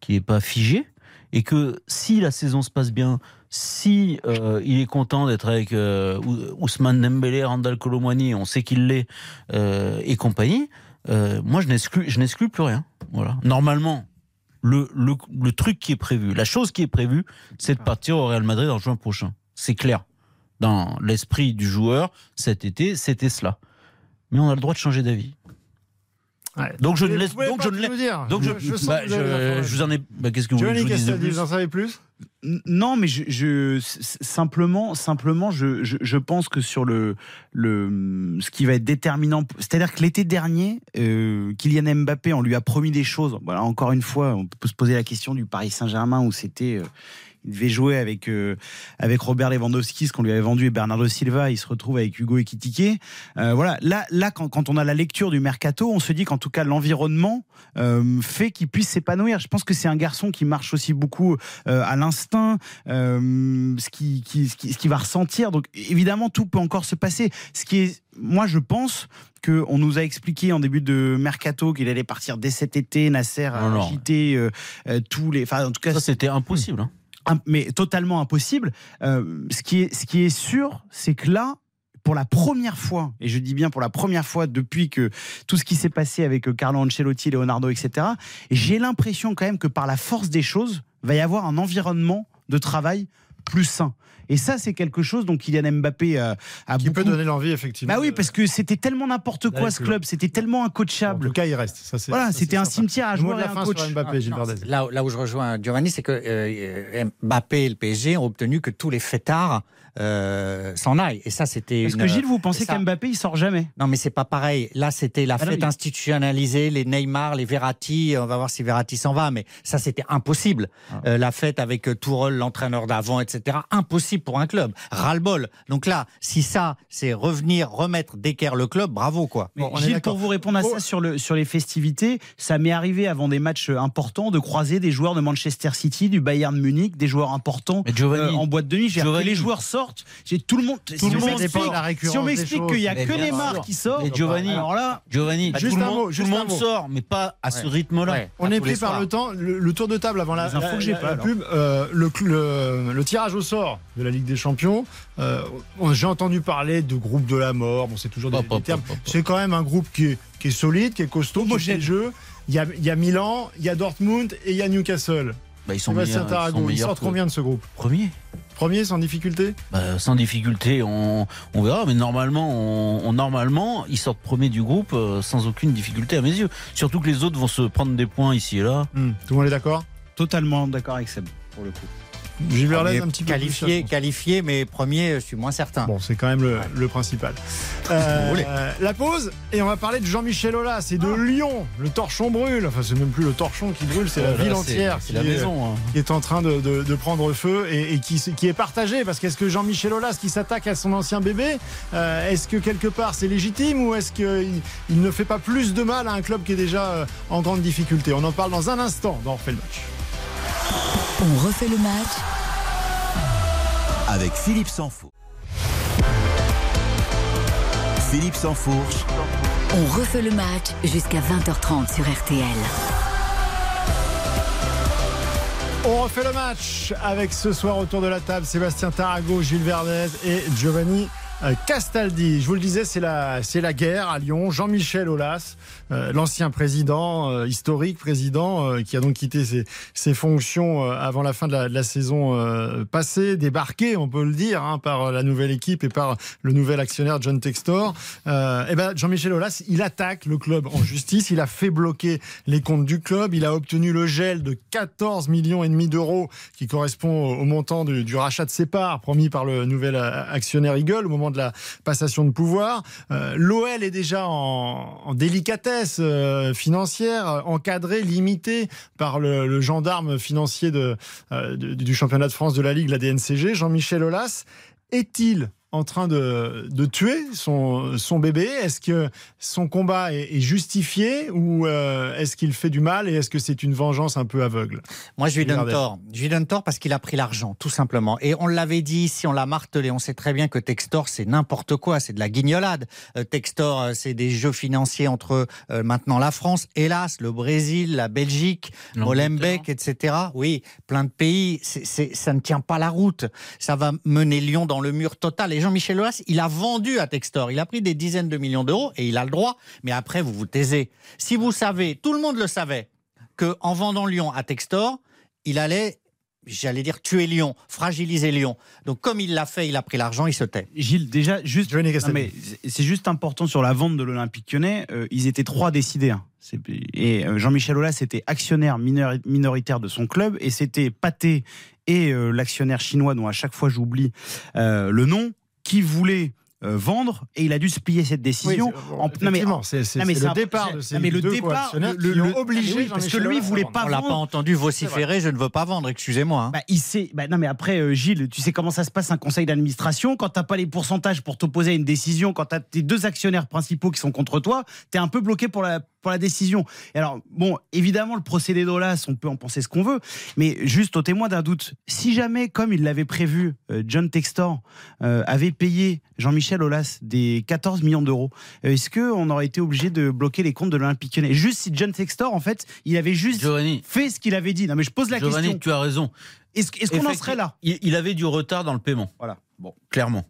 qu'il n'est pas figé, et que si la saison se passe bien, si euh, il est content d'être avec euh, Ous- Ousmane Dembélé, Randall Colomwani, on sait qu'il l'est, euh, et compagnie, euh, moi je n'exclus, je n'exclus plus rien. Voilà. Normalement, le, le, le truc qui est prévu, la chose qui est prévue, c'est de partir au Real Madrid en juin prochain. C'est clair. Dans l'esprit du joueur, cet été, c'était cela. Mais on a le droit de changer d'avis. Ouais. Donc je ne laisse, donc je ne laisse, donc je, bah, je- vous en ai. bah, Qu'est-ce que vous voulez que Giovanni je vous dise de Castaldi, plus vous en savez plus? Non, mais je, simplement, simplement, je, je, je pense que sur le, le, ce qui va être déterminant, c'est-à-dire que l'été dernier, euh, Kylian Mbappé, on lui a promis des choses. Voilà, encore une fois, on peut se poser la question du Paris Saint-Germain où c'était, euh, Il devait jouer avec, euh, avec Robert Lewandowski, ce qu'on lui avait vendu, et Bernardo Silva. Il se retrouve avec Hugo Ekitike. Euh, voilà. Là, là quand, quand, on a la lecture du mercato, on se dit qu'en tout cas, l'environnement euh, fait qu'il puisse s'épanouir. Je pense que c'est un garçon qui marche aussi beaucoup à l'instinct, ce qui, qui, ce, qui, ce qui va ressentir. Donc, évidemment, tout peut encore se passer. Ce qui est, moi, je pense qu'on nous a expliqué en début de mercato qu'il allait partir dès cet été. Nasser a non. agité euh, euh, tous les. Enfin, en tout cas, Ça, c'était impossible. hein. Mais totalement impossible. Euh, ce, qui est, ce qui est sûr, c'est que là, pour la première fois, et je dis bien pour la première fois depuis que tout ce qui s'est passé avec euh, Carlo Ancelotti, Leonardo, etc., j'ai l'impression quand même que par la force des choses, va y avoir un environnement de travail plus sain. Et ça, c'est quelque chose dont Kylian Mbappé a, a Qui beaucoup... peut donner l'envie, effectivement. Bah oui, parce que c'était tellement n'importe quoi ce club, c'était tellement En incoachable. tout cas, il reste. Ça, Voilà, c'était un cimetière à de et la un fin coach. sur Mbappé, Gilles Non, là, là où je rejoins Giovanni, c'est que euh, Mbappé et le PSG ont obtenu que tous les fêtards euh, s'en aillent. Et ça, c'était. Est-ce une- que Gilles, vous pensez ça- qu'Mbappé, il sort jamais? Non, mais c'est pas pareil. Là, c'était la Ah non, fête institutionnalisée, les Neymar, les Verratti. On va voir si Verratti s'en va, mais ça, c'était impossible. Ah. Euh, la fête avec euh, Tourelle, l'entraîneur d'avant, etc. Impossible pour un club. Ras-le-bol. Donc là, si ça, c'est revenir, remettre d'équerre le club, bravo, quoi. Bon, on Gilles, pour vous répondre à ça sur, le, sur les festivités, ça m'est arrivé avant des matchs importants de croiser des joueurs de Manchester City, du Bayern Munich, des joueurs importants Mais Giovanni, euh, en boîte de nuit. J'ai appris Giovanni. les joueurs sortent. J'ai tout le monde. si le on monde m'explique- si on qu'il n'y a que bien Neymar qui sort. Mais Giovanni. Alors là, Giovanni, Bah, tout, juste le un monde, mot, tout juste le un monde mot. sort, mais pas à ce Ouais. rythme-là. Ouais, On est les pris par soirs. le temps. Le, le tour de table avant la, Les la- que la- pas, la pub. euh, le- le tirage au sort de la Ligue des Champions. euh, on- J'ai entendu parler de groupe de la mort. Bon, c'est toujours des, des termes. C'est quand même un groupe qui est, qui est solide, qui est costaud, qui fait le jeu. Il y a, il y a Milan, il y a Dortmund et il y a Newcastle. Bah, ils sont meilleurs, ils sont sortent que- combien de ce groupe Premier. Premier sans difficulté Bah, sans difficulté, on, on verra, mais normalement, on, on- normalement, ils sortent premier du groupe euh, sans aucune difficulté à mes yeux. Surtout que les autres vont se prendre des points ici et là. Hmm, Tout le monde est d'accord totalement d'accord avec Seb, pour le coup. Verlaine, Mais un petit peu qualifié, qualifié, mais premier, je suis moins certain. Bon, c'est quand même le, le principal. Euh, la pause, et on va parler de Jean-Michel Aulas et de Ah. Lyon. Le torchon brûle. Enfin, c'est même plus le torchon qui brûle, c'est la ville entière C'est qui, la est- maison. hein. qui est en train de, de- de prendre feu et, et qui, qui est partagée. Parce qu'est-ce que Jean-Michel Aulas qui s'attaque à son ancien bébé, euh, est-ce que quelque part c'est légitime ou est-ce qu'il il ne fait pas plus de mal à un club qui est déjà euh, en grande difficulté? On en parle dans un instant dans On refait le match. On refait le match avec Philippe Sansfourche. Philippe Sansfourche, On refait le match jusqu'à 20h30 sur RTL. On refait le match avec ce soir autour de la table Sébastien Tarago, Gilles Verdez et Giovanni Castaldi. Je vous le disais, c'est la, c'est la guerre à Lyon. Jean-Michel Aulas, euh, l'ancien président, euh, historique président, euh, qui a donc quitté ses, ses fonctions euh, avant la fin de la, saison euh, passée, débarqué, on peut le dire, hein, par la nouvelle équipe et par le nouvel actionnaire John Textor. Euh, et ben, Jean-Michel Aulas, il attaque le club en justice. Il a fait bloquer les comptes du club. Il a obtenu le gel de 14 millions et demi d'euros, qui correspond au montant du, du rachat de ses parts promis par le nouvel euh, actionnaire Eagle au moment de la passation de pouvoir. Euh, L'OL est déjà en, délicatesse euh, financière, euh, encadré, limité par le, gendarme financier euh, du championnat de France de la Ligue, la DNCG, Jean-Michel Aulas. Est-il en train de, de tuer son, son bébé Est-ce que son combat est, est justifié ou euh, est-ce qu'il fait du mal et est-ce que c'est une vengeance un peu aveugle? Moi, je lui donne tort. Je lui donne tort parce qu'il a pris l'argent, tout simplement. Et on l'avait dit ici, on l'a martelé. On sait très bien que Textor, c'est n'importe quoi. C'est de la guignolade. Euh, Textor, euh, c'est des jeux financiers entre euh, maintenant la France, hélas, le Brésil, la Belgique, Molenbeek, etc. Oui, plein de pays. C'est, c'est- ça ne tient pas la route. Ça va mener Lyon dans le mur total. Et Jean-Michel Aulas, il a vendu à Textor. Il a pris des dizaines de millions d'euros et il a le droit. Mais après, vous vous taisez. Si vous savez, tout le monde le savait, que en vendant Lyon à Textor, il allait, j'allais dire, tuer Lyon, fragiliser Lyon. Donc comme il l'a fait, il a pris l'argent, il se tait. Gilles, déjà, juste. Non, mais c'est- juste important sur la vente de l'Olympique lyonnais. euh, ils étaient trois décidés. hein. Et euh, Jean-Michel Aulas était actionnaire minoritaire de son club et c'était Pathé et euh, l'actionnaire chinois dont à chaque fois j'oublie euh, le nom qui voulaient euh, vendre et il a dû se plier cette décision. Oui, c'est- En- non, mais- c'est c'est- non, mais c'est c'est le un- départ c'est- de ces non, mais le deux départ, le- obligé oui, parce que lui, voulait vendre. pas On l'a pas entendu vociférer, je ne veux pas vendre, excusez-moi. hein. Bah, il sait. Bah, non, mais après, euh, Gilles, tu sais comment ça se passe un conseil d'administration quand t'as pas les pourcentages pour t'opposer à une décision, quand t'as tes deux actionnaires principaux qui sont contre toi, t'es un peu bloqué pour la pour la décision. Et alors, bon, évidemment, le procédé d'Olas, on peut en penser ce qu'on veut, mais juste au témoin d'un doute, si jamais, comme il l'avait prévu, euh, John Textor euh, avait payé Jean-Michel Aulas des 14 millions d'euros, euh, est-ce qu'on aurait été obligé de bloquer les comptes de l'Olympique Lyonnais? Juste si John Textor, en fait, il avait juste Giovanni, fait ce qu'il avait dit. Non, mais je pose la Giovanni, question. tu as raison. Est-ce est-ce qu'on en serait là? il, il avait du retard dans le paiement. Voilà. Bon. clairement.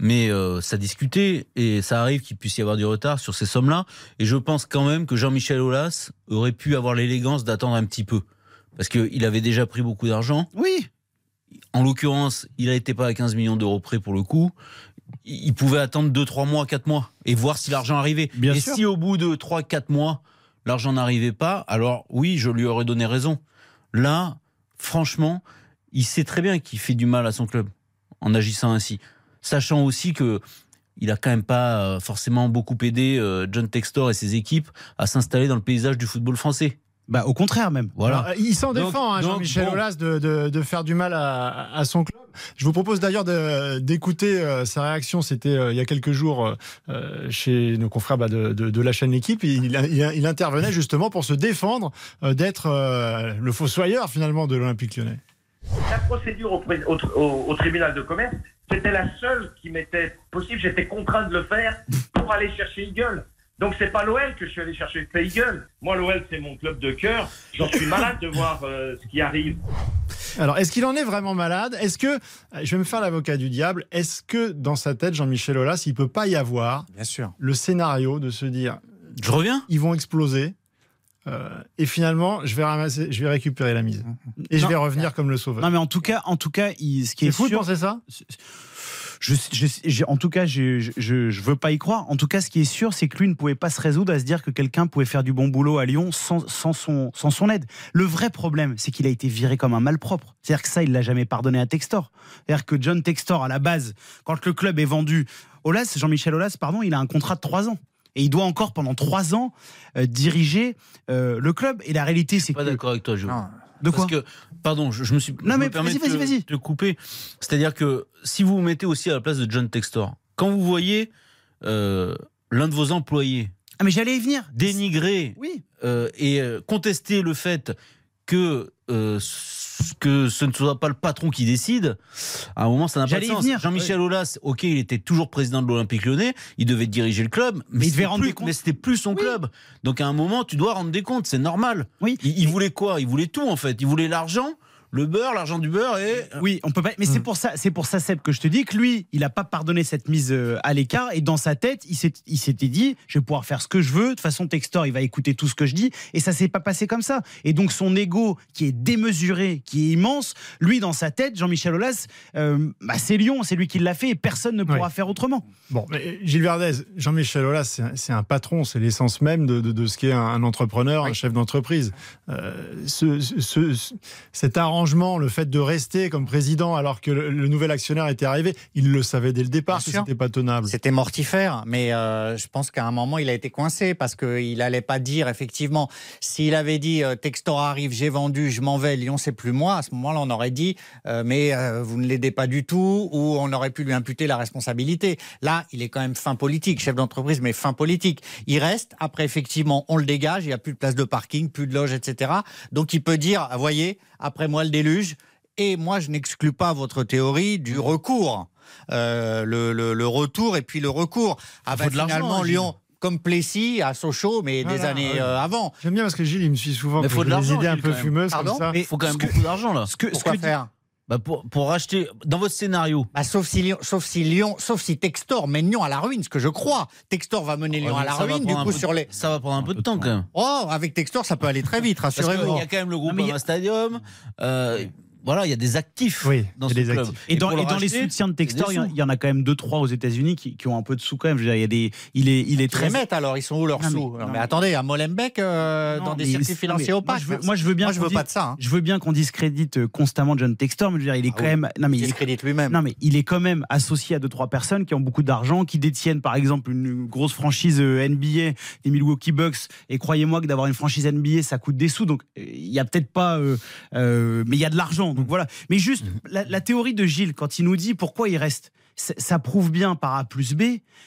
Mais euh, ça discutait et ça arrive qu'il puisse y avoir du retard sur ces sommes-là. Et je pense quand même que Jean-Michel Aulas aurait pu avoir l'élégance d'attendre un petit peu. Parce qu'il avait déjà pris beaucoup d'argent. Oui. En l'occurrence, il n'était pas à 15 millions d'euros près pour le coup. Il pouvait attendre 2, 3 mois, 4 mois et voir si l'argent arrivait. Bien et sûr. si au bout de 3, 4 mois, l'argent n'arrivait pas, alors oui, je lui aurais donné raison. Là, franchement, il sait très bien qu'il fait du mal à son club en agissant ainsi. Sachant aussi que il a quand même pas euh, forcément beaucoup aidé euh, John Textor et ses équipes à s'installer dans le paysage du football français. Bah, au contraire même. Voilà. Alors, il s'en défend, hein, Jean-Michel bon. Aulas, de, de- de faire du mal à, à son club. Je vous propose d'ailleurs d'écouter euh, sa réaction. C'était euh, il y a quelques jours euh, chez nos confrères bah, de, de- de la chaîne L'équipe. Il, il- il intervenait justement pour se défendre euh, d'être euh, le fossoyeur finalement de l'Olympique lyonnais. La procédure au, pré- au tr- au- au tribunal de commerce, c'était la seule qui m'était possible. J'étais contraint de le faire pour aller chercher Eagle. Donc c'est pas l'OL que je suis allé chercher, c'est Eagle. Moi l'OL c'est mon club de cœur. J'en suis malade de voir euh, ce qui arrive. Alors, est-ce qu'il en est vraiment malade? Est-ce que, je vais me faire l'avocat du diable, est-ce que dans sa tête, Jean-Michel Aulas, il peut pas y avoir Bien sûr. le scénario de se dire, Je reviens? ils vont exploser? Euh, et finalement, je vais ramasser, je vais récupérer la mise. Et je vais revenir comme le sauveur. Non mais en tout cas, en tout cas, il- ce qui est fou de sûr, penser ça? Je, je- j'ai- en tout cas, je, je, veux pas y croire. En tout cas, ce qui est sûr, c'est que lui ne pouvait pas se résoudre à se dire que quelqu'un pouvait faire du bon boulot à Lyon sans, sans son, sans son aide. Le vrai problème, c'est qu'il a été viré comme un malpropre. C'est-à-dire que ça, il l'a jamais pardonné à Textor. C'est-à-dire que John Textor, à la base, quand le club est vendu, Olas, Jean-Michel Olas, pardon, il a un contrat de trois ans. Et il doit encore pendant trois ans euh, diriger euh, le club. Et la réalité, c'est Pas que d'accord avec toi, Joe. Non. de quoi Parce que, pardon, je, je me suis. Non, je mais vas-y, de vas-y, vas-y. te couper. C'est-à-dire que si vous vous mettez aussi à la place de John Textor, quand vous voyez euh, l'un de vos employés Ah mais j'allais y venir. dénigrer Oui. euh, et contester le fait que euh, ce- que ce ne soit pas le patron qui décide, à un moment ça n'a pas de sens. Jean-Michel Aulas, ok, il était toujours président de l'Olympique Lyonnais, il devait diriger le club, mais, Mais c'était plus- son Oui. club. Donc à un moment, tu dois rendre des comptes, c'est normal. Oui. Il, il voulait quoi? Il voulait tout en fait. Il voulait l'argent, le beurre, l'argent du beurre et Oui, on peut pas. Mais c'est pour ça, c'est pour ça, Seb, que je te dis que lui, il a pas pardonné cette mise euh, à l'écart et dans sa tête, il s'est- il s'était dit, je vais pouvoir faire ce que je veux. De toute façon, Textor, il va écouter tout ce que je dis et ça s'est pas passé comme ça. Et donc son ego, qui est démesuré, qui est immense, lui dans sa tête, Jean-Michel Aulas, euh, bah, c'est Lyon, c'est lui qui l'a fait et personne ne pourra Oui. faire autrement. Bon, mais Gilles Verdez, Jean-Michel Aulas, c'est un- patron, c'est l'essence même de, de- de ce qu'est un, un entrepreneur, un chef d'entreprise. Euh, ce- ce- ce- cet arrangement, le fait de rester comme président alors que le, le nouvel actionnaire était arrivé, il le savait dès le départ Bien que c'était pas tenable. C'était mortifère, mais euh, je pense qu'à un moment, il a été coincé parce qu'il n'allait pas dire, effectivement, s'il avait dit euh, Textor arrive, j'ai vendu, je m'en vais, Lyon, c'est plus moi, à ce moment-là, on aurait dit, euh, mais euh, vous ne l'aidez pas du tout, ou on aurait pu lui imputer la responsabilité. Là, il est quand même fin politique, chef d'entreprise, mais fin politique. Il reste, après, effectivement, on le dégage, il n'y a plus de place de parking, plus de loge, etc. Donc il peut dire, ah, voyez, après moi le déluge, et moi, je n'exclus pas votre théorie du recours. Euh, le, le- le retour et puis le recours. Ah faut ben, de l'argent, finalement. Lyon, comme Plessis à Sochaux, mais des années ouais. euh, avant. J'aime bien parce que Gilles, il me suit souvent. Mais faut de des l'argent, idées un peu fumeuses Pardon comme ça. il faut quand même que- beaucoup d'argent là. Ce que, ce que dit- faire? Bah, pour, pour racheter dans votre scénario. Bah, sauf si Lyon, sauf si Lyon, sauf si Textor mène Lyon à la ruine, ce que je crois. Textor va mener Lyon Ouais, à la ruine, du coup sur les. Ça va prendre un peu de temps quand même. Oh, avec Textor, ça peut aller très vite, rassurez-vous. y a quand même le groupe Non, il a- Stadium. euh, voilà, il y a des actifs Oui, dans ce des club. actifs. Et, dans, le les soutiens de Textor, il y en- a quand même deux trois aux États-Unis qui, qui ont un peu de sous quand même. Je veux dire, il y a des, il est, il est Ils très. les mettent alors, ils sont où leurs Non, mais- sous? non, Non, mais mais- attendez, à Molenbeek, euh, Non, dans des circuits financiers opaques. Moi, je veux, moi, je veux bien. Moi, je qu'on veux pas de ça. hein. Je veux bien qu'on discrédite euh, constamment John Textor, mais je veux dire, il est Ah quand oui. même. Non, mais Il discrédite lui-même. Non, mais il est quand même associé à deux, trois personnes qui ont beaucoup d'argent, qui détiennent par exemple une grosse franchise euh, NBA, les Milwaukee Bucks. Et croyez-moi que d'avoir une franchise NBA, ça coûte des sous. Donc, il y a peut-être pas. euh, euh, mais il y a de l'argent. Donc voilà. Mais juste, la, la théorie de Gilles, quand il nous dit pourquoi il reste. ça- Ça prouve bien par A plus B,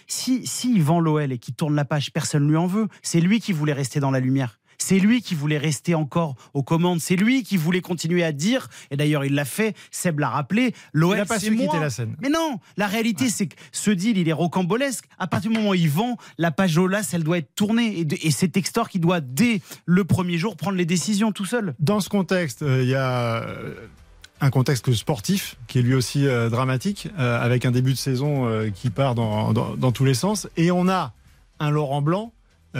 si, si il vend l'OL et qu'il tourne la page, personne lui en veut. C'est lui qui voulait rester dans la lumière. C'est lui qui voulait rester encore aux commandes. C'est lui qui voulait continuer à dire, et d'ailleurs il l'a fait, Seb l'a rappelé, Il n'a pas su moi. quitter la scène. Mais non, la réalité, c'est que ce deal, il est rocambolesque. À partir du moment où il vend, la page Olas, elle doit être tournée. Et, c'est Textor qui doit, dès le premier jour, prendre les décisions tout seul. Dans ce contexte, euh, il y a euh, un contexte sportif qui est lui aussi euh, dramatique, euh, avec un début de saison qui part dans, dans- dans tous les sens. Et on a un Laurent Blanc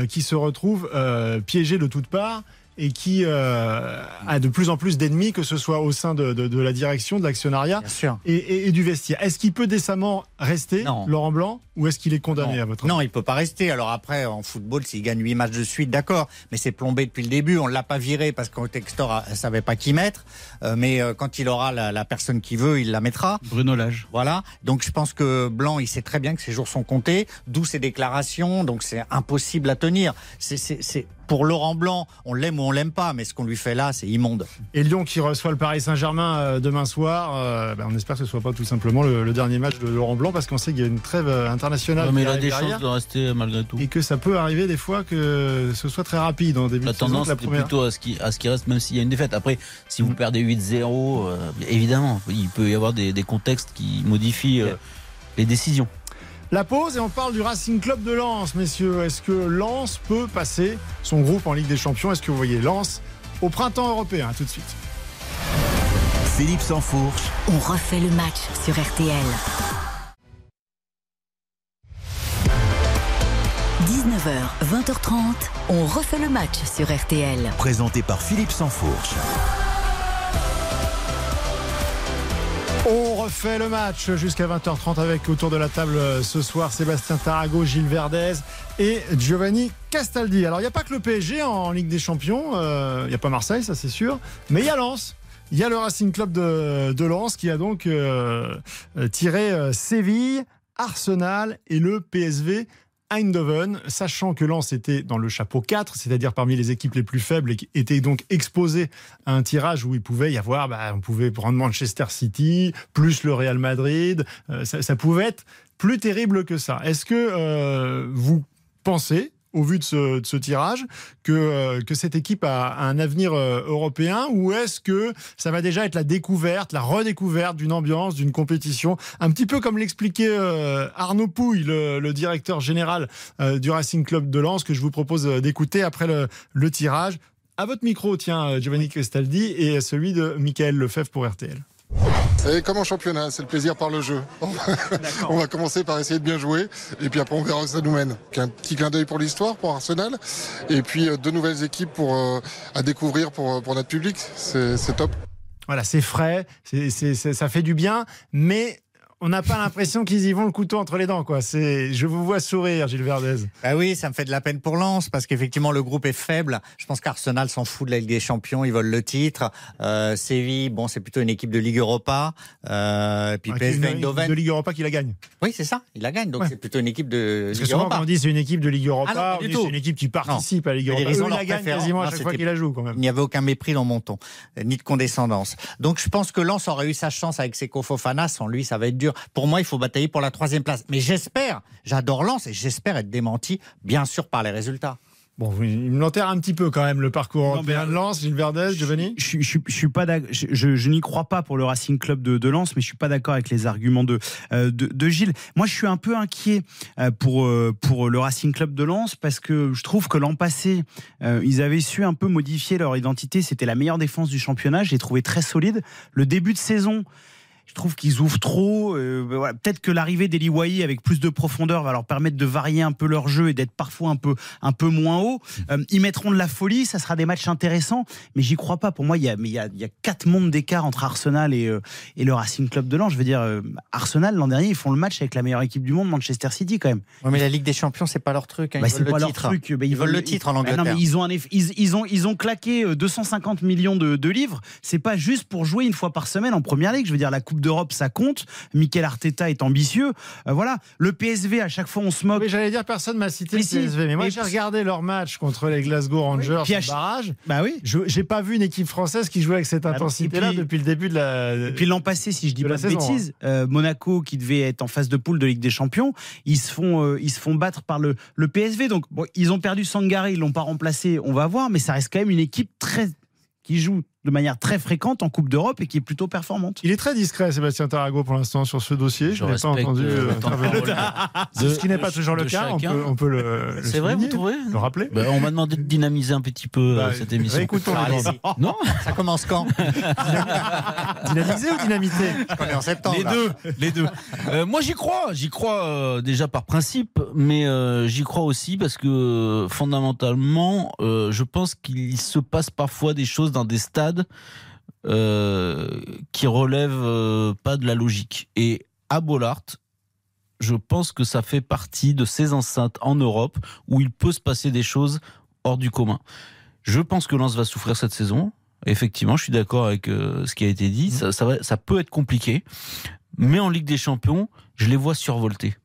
qui se retrouve euh, piégé de toutes parts et qui euh, a de plus en plus d'ennemis, que ce soit au sein de, de- de la direction, de l'actionnariat Bien sûr. et, et- et du vestiaire. Est-ce qu'il peut décemment rester, Non. Laurent Blanc, ou est-ce qu'il est condamné non. à votre Non, il peut pas rester. Alors après, en football, s'il gagne 8 matchs de suite, d'accord. Mais c'est plombé depuis le début. On l'a pas viré parce qu'en Textor a- savait pas qui mettre. Euh, mais euh, quand il aura la, la personne qui veut, il la mettra. Bruno Lage. Voilà. Donc je pense que Blanc, il sait très bien que ses jours sont comptés, d'où ses déclarations. Donc c'est impossible à tenir. C'est, c'est, c'est pour Laurent Blanc, on l'aime ou on l'aime pas, mais ce qu'on lui fait là, c'est immonde. Et Lyon qui reçoit le Paris Saint-Germain euh, demain soir, euh, ben, on espère que ce soit pas tout simplement le, le dernier match de Laurent Blanc parce qu'on sait qu'il y a une trêve euh, internationale Ouais, mais il a des chances de rester malgré tout. et que ça peut arriver des fois que ce soit très rapide en début La de saison. tendance que la première. plutôt à ce qui à ce qui reste, même s'il y a une défaite. Après, si vous perdez 8-0, euh, évidemment, il peut y avoir des, des contextes qui modifient euh, les décisions. La pause et on parle du Racing Club de Lens, messieurs. Est-ce que Lens peut passer son groupe en Ligue des Champions? Est-ce que vous voyez Lens au printemps européen? Tout de suite. Philippe Sansfourche, On refait le match sur RTL. 19h, 20h30, on refait le match sur RTL. présenté par Philippe Sansfourche. On refait le match jusqu'à 20h30 avec autour de la table euh, ce soir Sébastien Tarago, Gilles Verdez et Giovanni Castaldi. Alors il n'y a pas que le PSG en Ligue des Champions, euh, il n'y a pas Marseille, ça c'est sûr, mais il y a Lens. Il y a le Racing Club de, Lens qui a donc euh, tiré Séville, Arsenal et le PSV Eindhoven, sachant que Lens était dans le chapeau 4, c'est-à-dire parmi les équipes les plus faibles et était donc exposé à un tirage où il pouvait y avoir, bah, on pouvait prendre Manchester City, plus le Real Madrid, euh, ça, ça pouvait être plus terrible que ça. Est-ce que euh, vous pensez, au vu de ce, tirage, que, euh, que cette équipe a, un avenir euh, européen ou est-ce que ça va déjà être la découverte, la redécouverte d'une ambiance, d'une compétition, un petit peu comme l'expliquait euh, Arnaud Pouille, le, directeur général du Racing Club de Lens, que je vous propose d'écouter après le, tirage. À votre micro, tiens, Giovanni Cristaldi, et celui de Michael Lefebvre pour RTL. Et comme en championnat, c'est le plaisir par le jeu. On va, on va commencer par essayer de bien jouer, et puis après on verra où ça nous mène. Un petit clin d'œil pour l'histoire, pour Arsenal, et puis euh, deux nouvelles équipes pour, euh, à découvrir pour, pour notre public. C'est top. Voilà, c'est frais, ça fait du bien, mais on n'a pas l'impression qu'ils y vont le couteau entre les dents. Quoi. Je vous vois sourire, Gilles Verdez. Ah oui, ça me fait de la peine pour Lens parce qu'effectivement le groupe est faible. Je pense qu'Arsenal s'en fout de la Ligue des Champions, ils veulent le titre. Euh, Séville, bon, c'est plutôt une équipe de Ligue Europa. Euh, et puis PSV Eindhoven. de Ligue Europa qui la gagne. Oui, c'est ça, il la gagne. Donc Ouais. c'est plutôt une équipe de Parce que Ligue souvent, Europa. quand on dit c'est une équipe de Ligue Europa, Ah non, on dit c'est une équipe qui participe à la Ligue Europa. ils la gagnent quasiment à Non, chaque fois qu'ils la jouent quand même. Il n'y avait aucun mépris dans mon ton, euh, ni de condescendance. Donc je pense que Lens aurait eu sa chance avec Seko Fofana. Sans lui, ça va être dur. Pour moi, il faut batailler pour la troisième place. Mais j'espère, j'adore Lens et j'espère être démenti, bien sûr, par les résultats. Bon, il me l'enterre un petit peu quand même le parcours Non, européen mais- de Lens, Gilles Verdez, Giovanni. Je, je, je suis pas je, je- je n'y crois pas pour le Racing Club de, de Lens, mais je suis pas d'accord avec les arguments de, euh, de, de Gilles. Moi, je suis un peu inquiet euh, pour, euh, pour le Racing Club de Lens parce que je trouve que l'an passé, euh, ils avaient su un peu modifier leur identité. C'était la meilleure défense du championnat. Je l'ai trouvé très solide. Le début de saison je trouve qu'ils ouvrent trop. Euh, ben voilà. Peut-être que l'arrivée d'Eli Wahi avec plus de profondeur va leur permettre de varier un peu leur jeu et d'être parfois un peu, un peu moins haut. Euh, ils mettront de la folie, ça sera des matchs intéressants, mais j'y crois pas. Pour moi, il y a, mais il y a, il y a quatre mondes d'écart entre Arsenal et, euh, et le Racing Club de Lens. Je veux dire, Arsenal, l'an dernier, ils font le match avec la meilleure équipe du monde, Manchester City, quand même. Ouais, mais la Ligue des Champions, c'est pas leur truc. hein. Ils Bah, veulent c'est le pas leur titre. truc. Bah, Ils veulent le titre en Ah Angleterre. non, mais ils ont, un eff- ils, ils ont, ils ont claqué euh, 250 millions de, de livres. C'est pas juste pour jouer une fois par semaine en première ligue. Je veux dire, la Coupe d'Europe, ça compte. Mikel Arteta est ambitieux. Euh, voilà. Le PSV, à chaque fois, on se moque. Oui, j'allais dire, personne m'a cité Mais le. PSV. Mais moi, Mais j'ai regardé leur match contre les Glasgow Rangers au ch- barrage. Bah oui. Je j'ai pas vu une équipe française qui jouait avec cette non. intensité-là depuis le début de la. Et puis l'an passé, si je dis de pas de saison, bêtises, euh, Monaco qui devait être en phase de poule de Ligue des Champions, ils se font, euh, ils se font battre par le, le PSV. Donc bon, ils ont perdu Sangare, ils l'ont pas remplacé. On va voir, mais ça reste quand même une équipe très qui joue de manière très fréquente en Coupe d'Europe et qui est plutôt performante. Il est très discret, Sébastien Tarago, pour l'instant, sur ce dossier. Je, Je n'ai pas entendu. euh, euh, de ce qui n'est pas de- toujours le de cas. On peut, on peut le. le C'est vrai, vous trouvez Le rappeler. Bah, On m'a demandé de dynamiser un petit peu euh, Bah, cette émission. les allez-y. Non Ça commence quand Dynamiser ou dynamiter On est en septembre. Les là. deux, les deux. Euh, moi, j'y crois. J'y crois euh, déjà par principe, mais euh, j'y crois aussi parce que fondamentalement, euh, je pense qu'il se passe parfois des choses dans des stades euh, qui relèvent euh, pas de la logique. Et à Bollard, je pense que ça fait partie de ces enceintes en Europe où il peut se passer des choses hors du commun. Je pense que Lens va souffrir cette saison. Effectivement, je suis d'accord avec euh, ce qui a été dit. Ça, ça, va- ça peut être compliqué. Mais en Ligue des Champions, je les vois survoltés.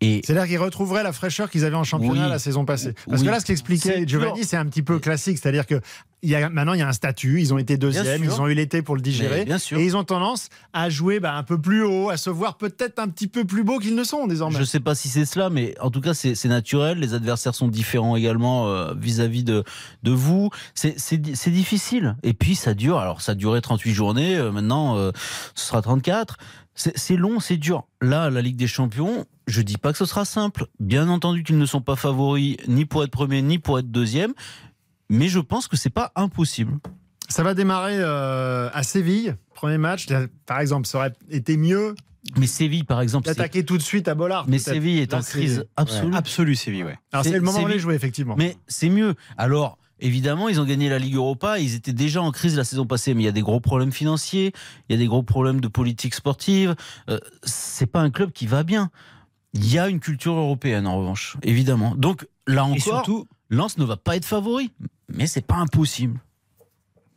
C'est-à-dire qu'ils retrouveraient la fraîcheur qu'ils avaient en championnat Oui. la saison passée. Parce Oui. que là, ce qu'expliquait Giovanni, c'est un petit peu classique. C'est-à-dire que il y a, maintenant, il y a un statut. Ils ont été deuxième. Ils ont eu l'été pour le digérer. Bien sûr. Et ils ont tendance à jouer bah, un peu plus haut, à se voir peut-être un petit peu plus beau qu'ils ne sont désormais. je sais pas si c'est cela, mais en tout cas, c'est naturel. Les adversaires sont différents également euh, vis-à-vis de, de vous. C'est- C'est di- c'est difficile. Et puis, ça dure. Alors, ça a duré 38 journées. euh, maintenant, euh, ce sera 34. C'est long, c'est dur. Là, la Ligue des Champions, je dis pas que ce sera simple. Bien entendu qu'ils ne sont pas favoris ni pour être premier, ni pour être deuxième. Mais je pense que c'est pas impossible. Ça va démarrer euh, à Séville, premier match. Là, Par exemple, ça aurait été mieux Mais Séville, par exemple, d'attaquer tout de suite à Bollard. mais. Séville est en crise absolue. Absolu, Séville, ouais. Alors C'est- c'est le moment où Séville- les jouer, effectivement. Mais c'est mieux. Alors, évidemment, ils ont gagné la Ligue Europa. Ils étaient déjà en crise la saison passée, mais il y a des gros problèmes financiers, il y a des gros problèmes de politique sportive. Euh, c'est pas un club qui va bien. Il y a une culture européenne, en revanche, évidemment. Donc, là encore, surtout, Lens ne va pas être favori. Mais c'est pas impossible.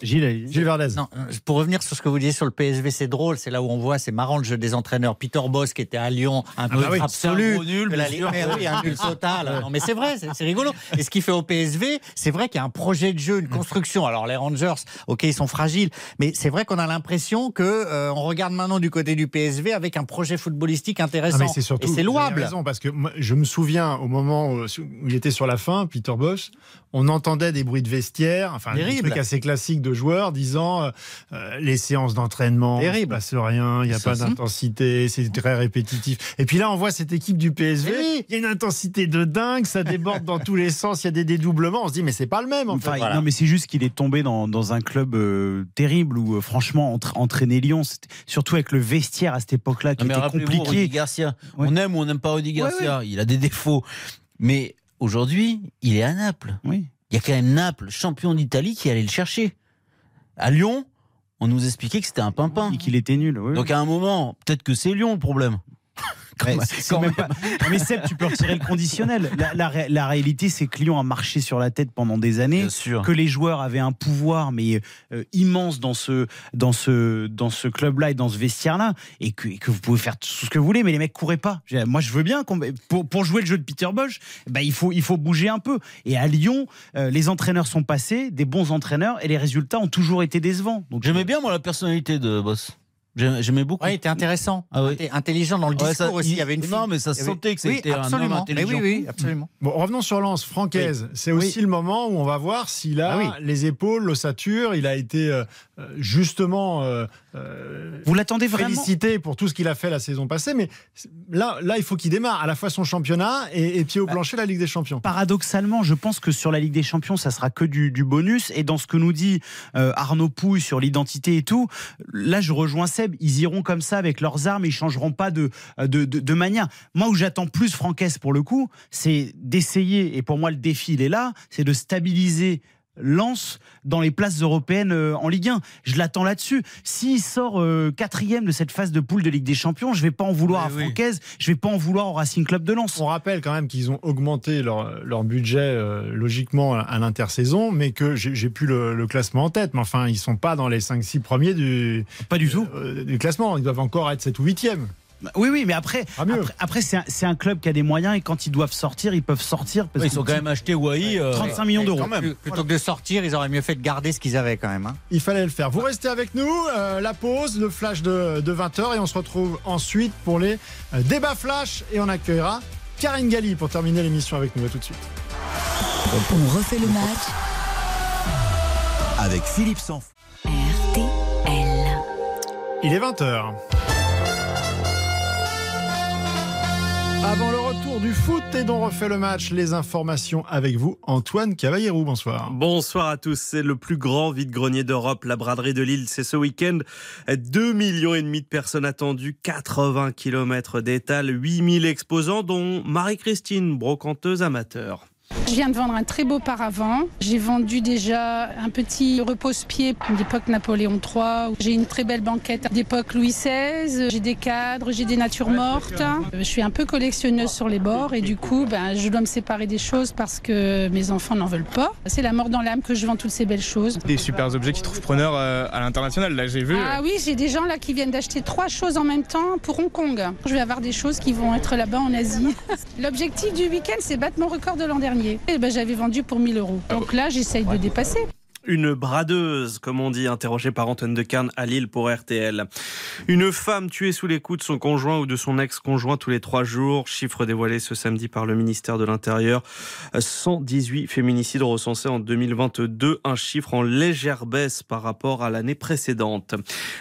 Gilles, Verdez. Non, euh, pour revenir sur ce que vous disiez sur le PSV, c'est drôle. C'est là où on voit, c'est marrant le jeu des entraîneurs. Peter Boss qui était à Lyon, un peu bah oui, absolu. c'est un nul, la Ligue- mais oui, un nul total. Non, mais c'est vrai, c'est rigolo. Et ce qui fait au PSV, c'est vrai qu'il y a un projet de jeu, une construction. Alors les Rangers, ok, ils sont fragiles, mais c'est vrai qu'on a l'impression que euh, on regarde maintenant du côté du PSV avec un projet footballistique Ah, intéressant. mais c'est surtout. Et c'est louable. raison, parce que moi, je me souviens au moment où, il était sur la fin, Peter Bosch, on entendait des bruits de vestiaire, enfin des trucs assez classiques de joueurs disant euh, euh, les séances d'entraînement, il ne passe rien, il n'y a pas si. d'intensité, c'est très répétitif. Et puis là, on voit cette équipe du PSV, Eh oui. il y a une intensité de dingue, ça déborde dans tous les sens, il y a des dédoublements, on se dit mais c'est pas le même en Enfin, fait. Voilà. Non, mais c'est juste qu'il est tombé dans, dans un club euh, terrible où, euh, franchement, entraîner Lyon, surtout avec le vestiaire à cette époque-là qui Non, mais était Rudy compliqué. Garcia. Ouais. On aime ou on n'aime pas Rudy Ouais, Garcia. Il a des défauts. Mais aujourd'hui, il est à Naples. Oui. Il y a quand même Naples, champion d'Italie, qui allait le chercher. À Lyon, on nous expliquait que c'était un pimpin. Et qu'il était nul. oui. Donc à un moment, peut-être que c'est Lyon le problème. C'est- c'est quand même pas- Mais Seb, tu peux retirer le conditionnel. La, la ré- la réalité, c'est que Lyon a marché sur la tête pendant des années. Que les joueurs avaient un pouvoir mais euh, immense dans ce dans ce dans ce club-là et dans ce vestiaire-là et que, et que vous pouvez faire tout ce que vous voulez mais les mecs couraient pas. Moi je veux bien pour pour jouer le jeu de Peter Bosch, bah, il faut il faut bouger un peu et à Lyon euh, les entraîneurs sont passés, des bons entraîneurs et les résultats ont toujours été décevants. Donc J'aimais bien moi la personnalité de Boss. J'aimais beaucoup. Ouais, il était intéressant, Ah oui. Intelligent dans le Ouais, discours ça- aussi. Il y avait une non, fille- mais ça se sentait que oui, c'était un homme. Mais intelligent. oui, oui, absolument. Bon, revenons sur Lens, Francaise. C'est aussi le moment où on va voir s'il a Ah oui. les épaules, l'ossature. Il a été euh, justement euh, euh, vous l'attendez vraiment félicité pour tout ce qu'il a fait la saison passée. Mais là, là il faut qu'il démarre à la fois son championnat et, et pied au Bah, plancher la Ligue des Champions. Paradoxalement, je pense que sur la Ligue des Champions, ça sera que du, du bonus. Et dans ce que nous dit euh, Arnaud Pouille sur l'identité et tout, là, je rejoins Seb. Ils iront comme ça avec leurs armes ils changeront pas de, de, de, manière. Moi, où j'attends plus Franquès pour le coup, c'est d'essayer, et pour moi le défi il est là, c'est de stabiliser lance dans les places européennes euh, en Ligue 1. Je l'attends là-dessus. S'il sort euh, quatrième de cette phase de poule de Ligue des Champions, je vais pas en vouloir à Francaise, je vais pas en vouloir au Racing Club de Lens. On rappelle quand même qu'ils ont augmenté leur, leur budget euh, logiquement à l'intersaison, mais que j'ai plus le, classement en tête. Mais enfin, ils sont pas dans les 5-6 premiers du, pas du tout. du classement. Ils doivent encore être 7 ou 8e. Bah, oui, oui, mais après, après, c'est un, club qui a des moyens et quand ils doivent sortir, ils peuvent sortir. Parce ils ont quand même acheté Wai. 35 millions d'euros. Plutôt que de sortir, ils auraient mieux fait de garder ce qu'ils avaient quand même. Hein. Il fallait le faire. Vous restez avec nous, euh, la pause, le flash de, 20h et on se retrouve ensuite pour les euh, débats flash et on accueillera Karine Galli pour terminer l'émission avec nous. À tout de suite. On refait le match avec Philippe Sanf. RTL. Il est 20h. Avant le retour du foot et dont refait le match, les informations avec vous, Antoine Cavallero. Bonsoir. Bonsoir à tous. C'est le plus grand vide-grenier d'Europe. La braderie de Lille, c'est ce week-end. 2 millions et demi de personnes attendues, 80 km d'étal, 8000 exposants, dont Marie-Christine, brocanteuse amateur. Je viens de vendre un très beau paravent. J'ai vendu déjà un petit repose-pied d'époque Napoléon III. J'ai une très belle banquette d'époque Louis XVI. J'ai des cadres, j'ai des natures mortes. Je suis un peu collectionneuse sur les bords et du coup, ben, je dois me séparer des choses parce que mes enfants n'en veulent pas. C'est la mort dans l'âme que je vends toutes ces belles choses. Des super objets qui trouvent preneur euh, à l'international. Là, j'ai vu. Ah oui, j'ai des gens là qui viennent d'acheter trois choses en même temps pour Hong Kong. Je vais avoir des choses qui vont être là-bas en Asie. L'objectif du week-end, c'est battre mon record de l'an dernier. Eh ben, j'avais vendu pour 1000 euros. Ah Donc là, j'essaye de dépasser. Une bradeuse, comme on dit, interrogée par Antoine de Carne à Lille pour RTL. Une femme tuée sous les coups de son conjoint ou de son ex-conjoint tous les trois jours. Chiffre dévoilé ce samedi par le ministère de l'Intérieur. 118 féminicides recensés en 2022. Un chiffre en légère baisse par rapport à l'année précédente.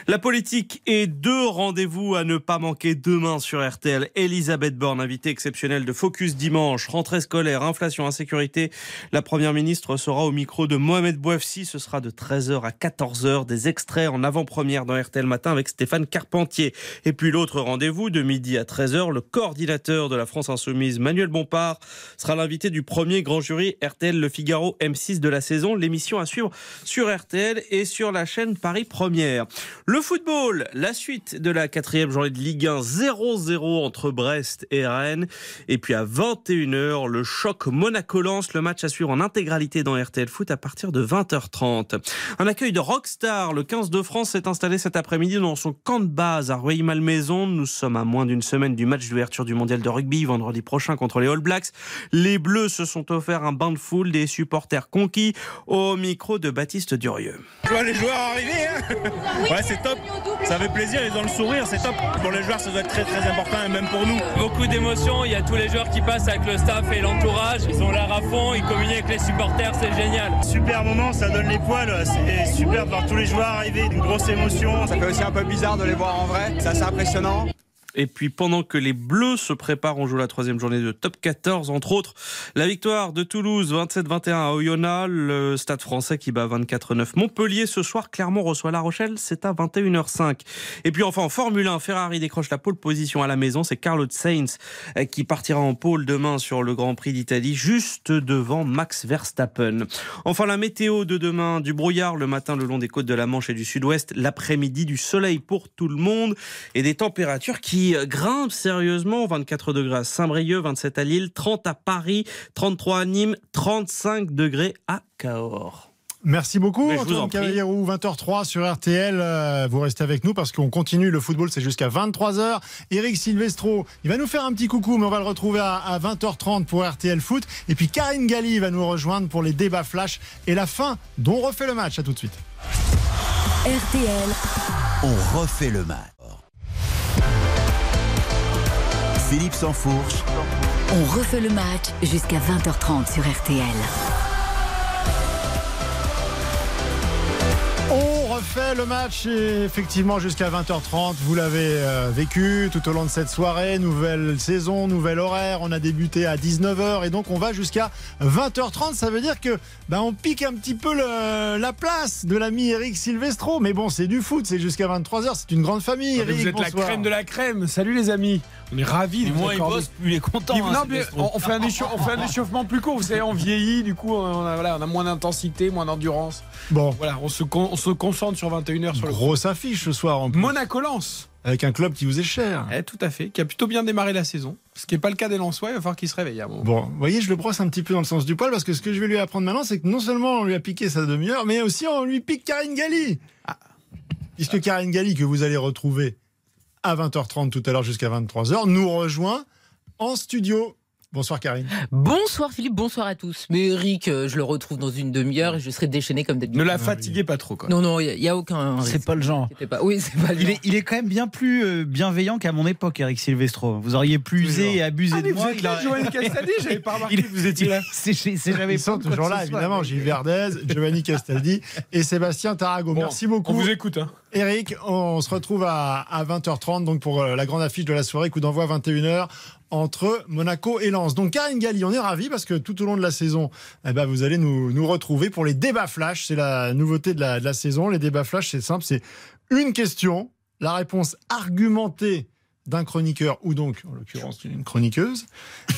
La politique et deux rendez-vous à ne pas manquer demain sur RTL. Elisabeth Borne, invitée exceptionnelle de Focus dimanche. Rentrée scolaire, inflation, insécurité. La première ministre sera au micro de Mohamed Bouafsi ce sera de 13h à 14h. Des extraits en avant-première dans RTL Matin avec Stéphane Carpentier. Et puis l'autre rendez-vous de midi à 13h, le coordinateur de la France Insoumise, Manuel Bompard, sera l'invité du premier grand jury RTL Le Figaro M6 de la saison. L'émission à suivre sur RTL et sur la chaîne Paris Première. Le football, la suite de la quatrième journée de Ligue 1, 0-0 entre Brest et Rennes. Et puis à 21h, le choc Monaco-Lens, le match à suivre en intégralité dans RTL Foot à partir de 20h. Un accueil de Rockstar. Le 15 de France s'est installé cet après-midi dans son camp de base à Rueil-Malmaison. Nous sommes à moins d'une semaine du match d'ouverture du mondial de rugby vendredi prochain contre les All Blacks. Les Bleus se sont offerts un bain de foule des supporters conquis au micro de Baptiste Durieux. Je vois les joueurs arriver. Hein? ouais, c'est top. Ça fait plaisir. Ils ont le sourire. C'est top. Pour les joueurs, ça doit être très très important et même pour nous. Beaucoup d'émotions. Il y a tous les joueurs qui passent avec le staff et l'entourage. Ils ont l'air à fond. Ils communiquent avec les supporters. C'est génial. Super moment. Ça donne les poils. C'est super de voir tous les joueurs arriver, une grosse émotion. Ça fait aussi un peu bizarre de les voir en vrai. C'est assez impressionnant. Et puis pendant que les Bleus se préparent, on joue la troisième journée de top 14, entre autres. La victoire de Toulouse 27-21 à Oyonnax, le stade français qui bat 24-9 Montpellier ce soir, Clermont reçoit La Rochelle, c'est à 21h05. Et puis enfin en Formule 1, Ferrari décroche la pole position à la maison, c'est Carlos Sainz euh, qui partira en pole demain sur le Grand Prix d'Italie, juste devant Max Verstappen. Enfin la météo de demain, du brouillard le matin le long des côtes de la Manche et du Sud-Ouest, l'après-midi du soleil pour tout le monde et des températures qui grimpe sérieusement. 24 degrés à Saint-Brieuc, 27 à Lille, 30 à Paris, 33 à Nîmes, 35 degrés à Cahors. Merci beaucoup, Antoine Cavallierou, 20h03 sur RTL. Euh, vous restez avec nous parce qu'on continue. Le football, c'est jusqu'à 23h. Eric Silvestro, il va nous faire un petit coucou, mais on va le retrouver à, 20h30 pour RTL Foot. Et puis Karine Galli va nous rejoindre pour les débats flash et la fin dont on refait le match. À tout de suite. RTL. On refait le match. Philippe Sansfourche. On refait le match jusqu'à 20h30 sur RTL. refait le match et effectivement jusqu'à 20h30. Vous l'avez euh, vécu tout au long de cette soirée. Nouvelle saison, nouvel horaire. On a débuté à 19h et donc on va jusqu'à 20h30. Ça veut dire que ben, on pique un petit peu le- la place de l'ami Eric Silvestro. Mais bon, c'est du foot, c'est jusqu'à 23h. C'est une grande famille. Eric, vous êtes la crème de la crème. Salut les amis. On est ravis. de moins il accorder- bosse, plus il est content. Il- hein, non, mais Silvestro. on, on fait un échauff- on fait un échauffement plus court. Vous savez, on vieillit, du coup, on a, voilà, on a moins d'intensité, moins d'endurance. Bon, Voilà, on se, con- on se concentre sur 21h sur le grosse affiche ce soir en plus. Monaco-Lens. Avec un club qui vous est cher. Eh, tout à fait, qui a plutôt bien démarré la saison. Ce qui n'est pas le cas des Lensois, il va falloir qu'ils se réveillent à. Bon, vous voyez, je le brosse un petit peu dans le sens du poil parce que ce que je vais lui apprendre maintenant, c'est que non seulement on lui a piqué sa demi-heure, mais aussi on lui pique Karine Galli. Ah. Puisque Karine Galli, que vous allez retrouver à 20h30 tout à l'heure jusqu'à 23h, nous rejoint en studio. Bonsoir Karine. Bonsoir Philippe, bonsoir à tous. Mais Eric, euh, je le retrouve dans une demi-heure et je serai déchaîné comme d'habitude. Ne la fatiguez pas trop, quoi. Non, non, il n'y a, aucun. C'est pas le genre. Inquiétez pas. Oui, c'est pas le Il genre. est, il est quand même bien plus euh, bienveillant qu'à mon époque, Eric Silvestro. Vous auriez plus usé et abusé Ah, de vous moi. êtes il là, Giovanni Castaldi, j'avais pas remarqué Il- que vous étiez là. C'est jamais Ils sont toujours là, évidemment. Gilles Verdez, Giovanni Castaldi et Sébastien Tarago. Bon, Merci beaucoup. On vous écoute. Hein. Eric, on se retrouve à, à 20h30 donc pour euh, la grande affiche de la soirée, coup d'envoi 21h entre Monaco et Lens. Donc Karine Galli, on est ravis parce que tout au long de la saison, eh ben, vous allez nous, retrouver pour les débats flash. C'est la nouveauté de la, de la saison. Les débats flash, c'est simple, c'est une question, la réponse argumentée d'un chroniqueur ou donc en l'occurrence une chroniqueuse.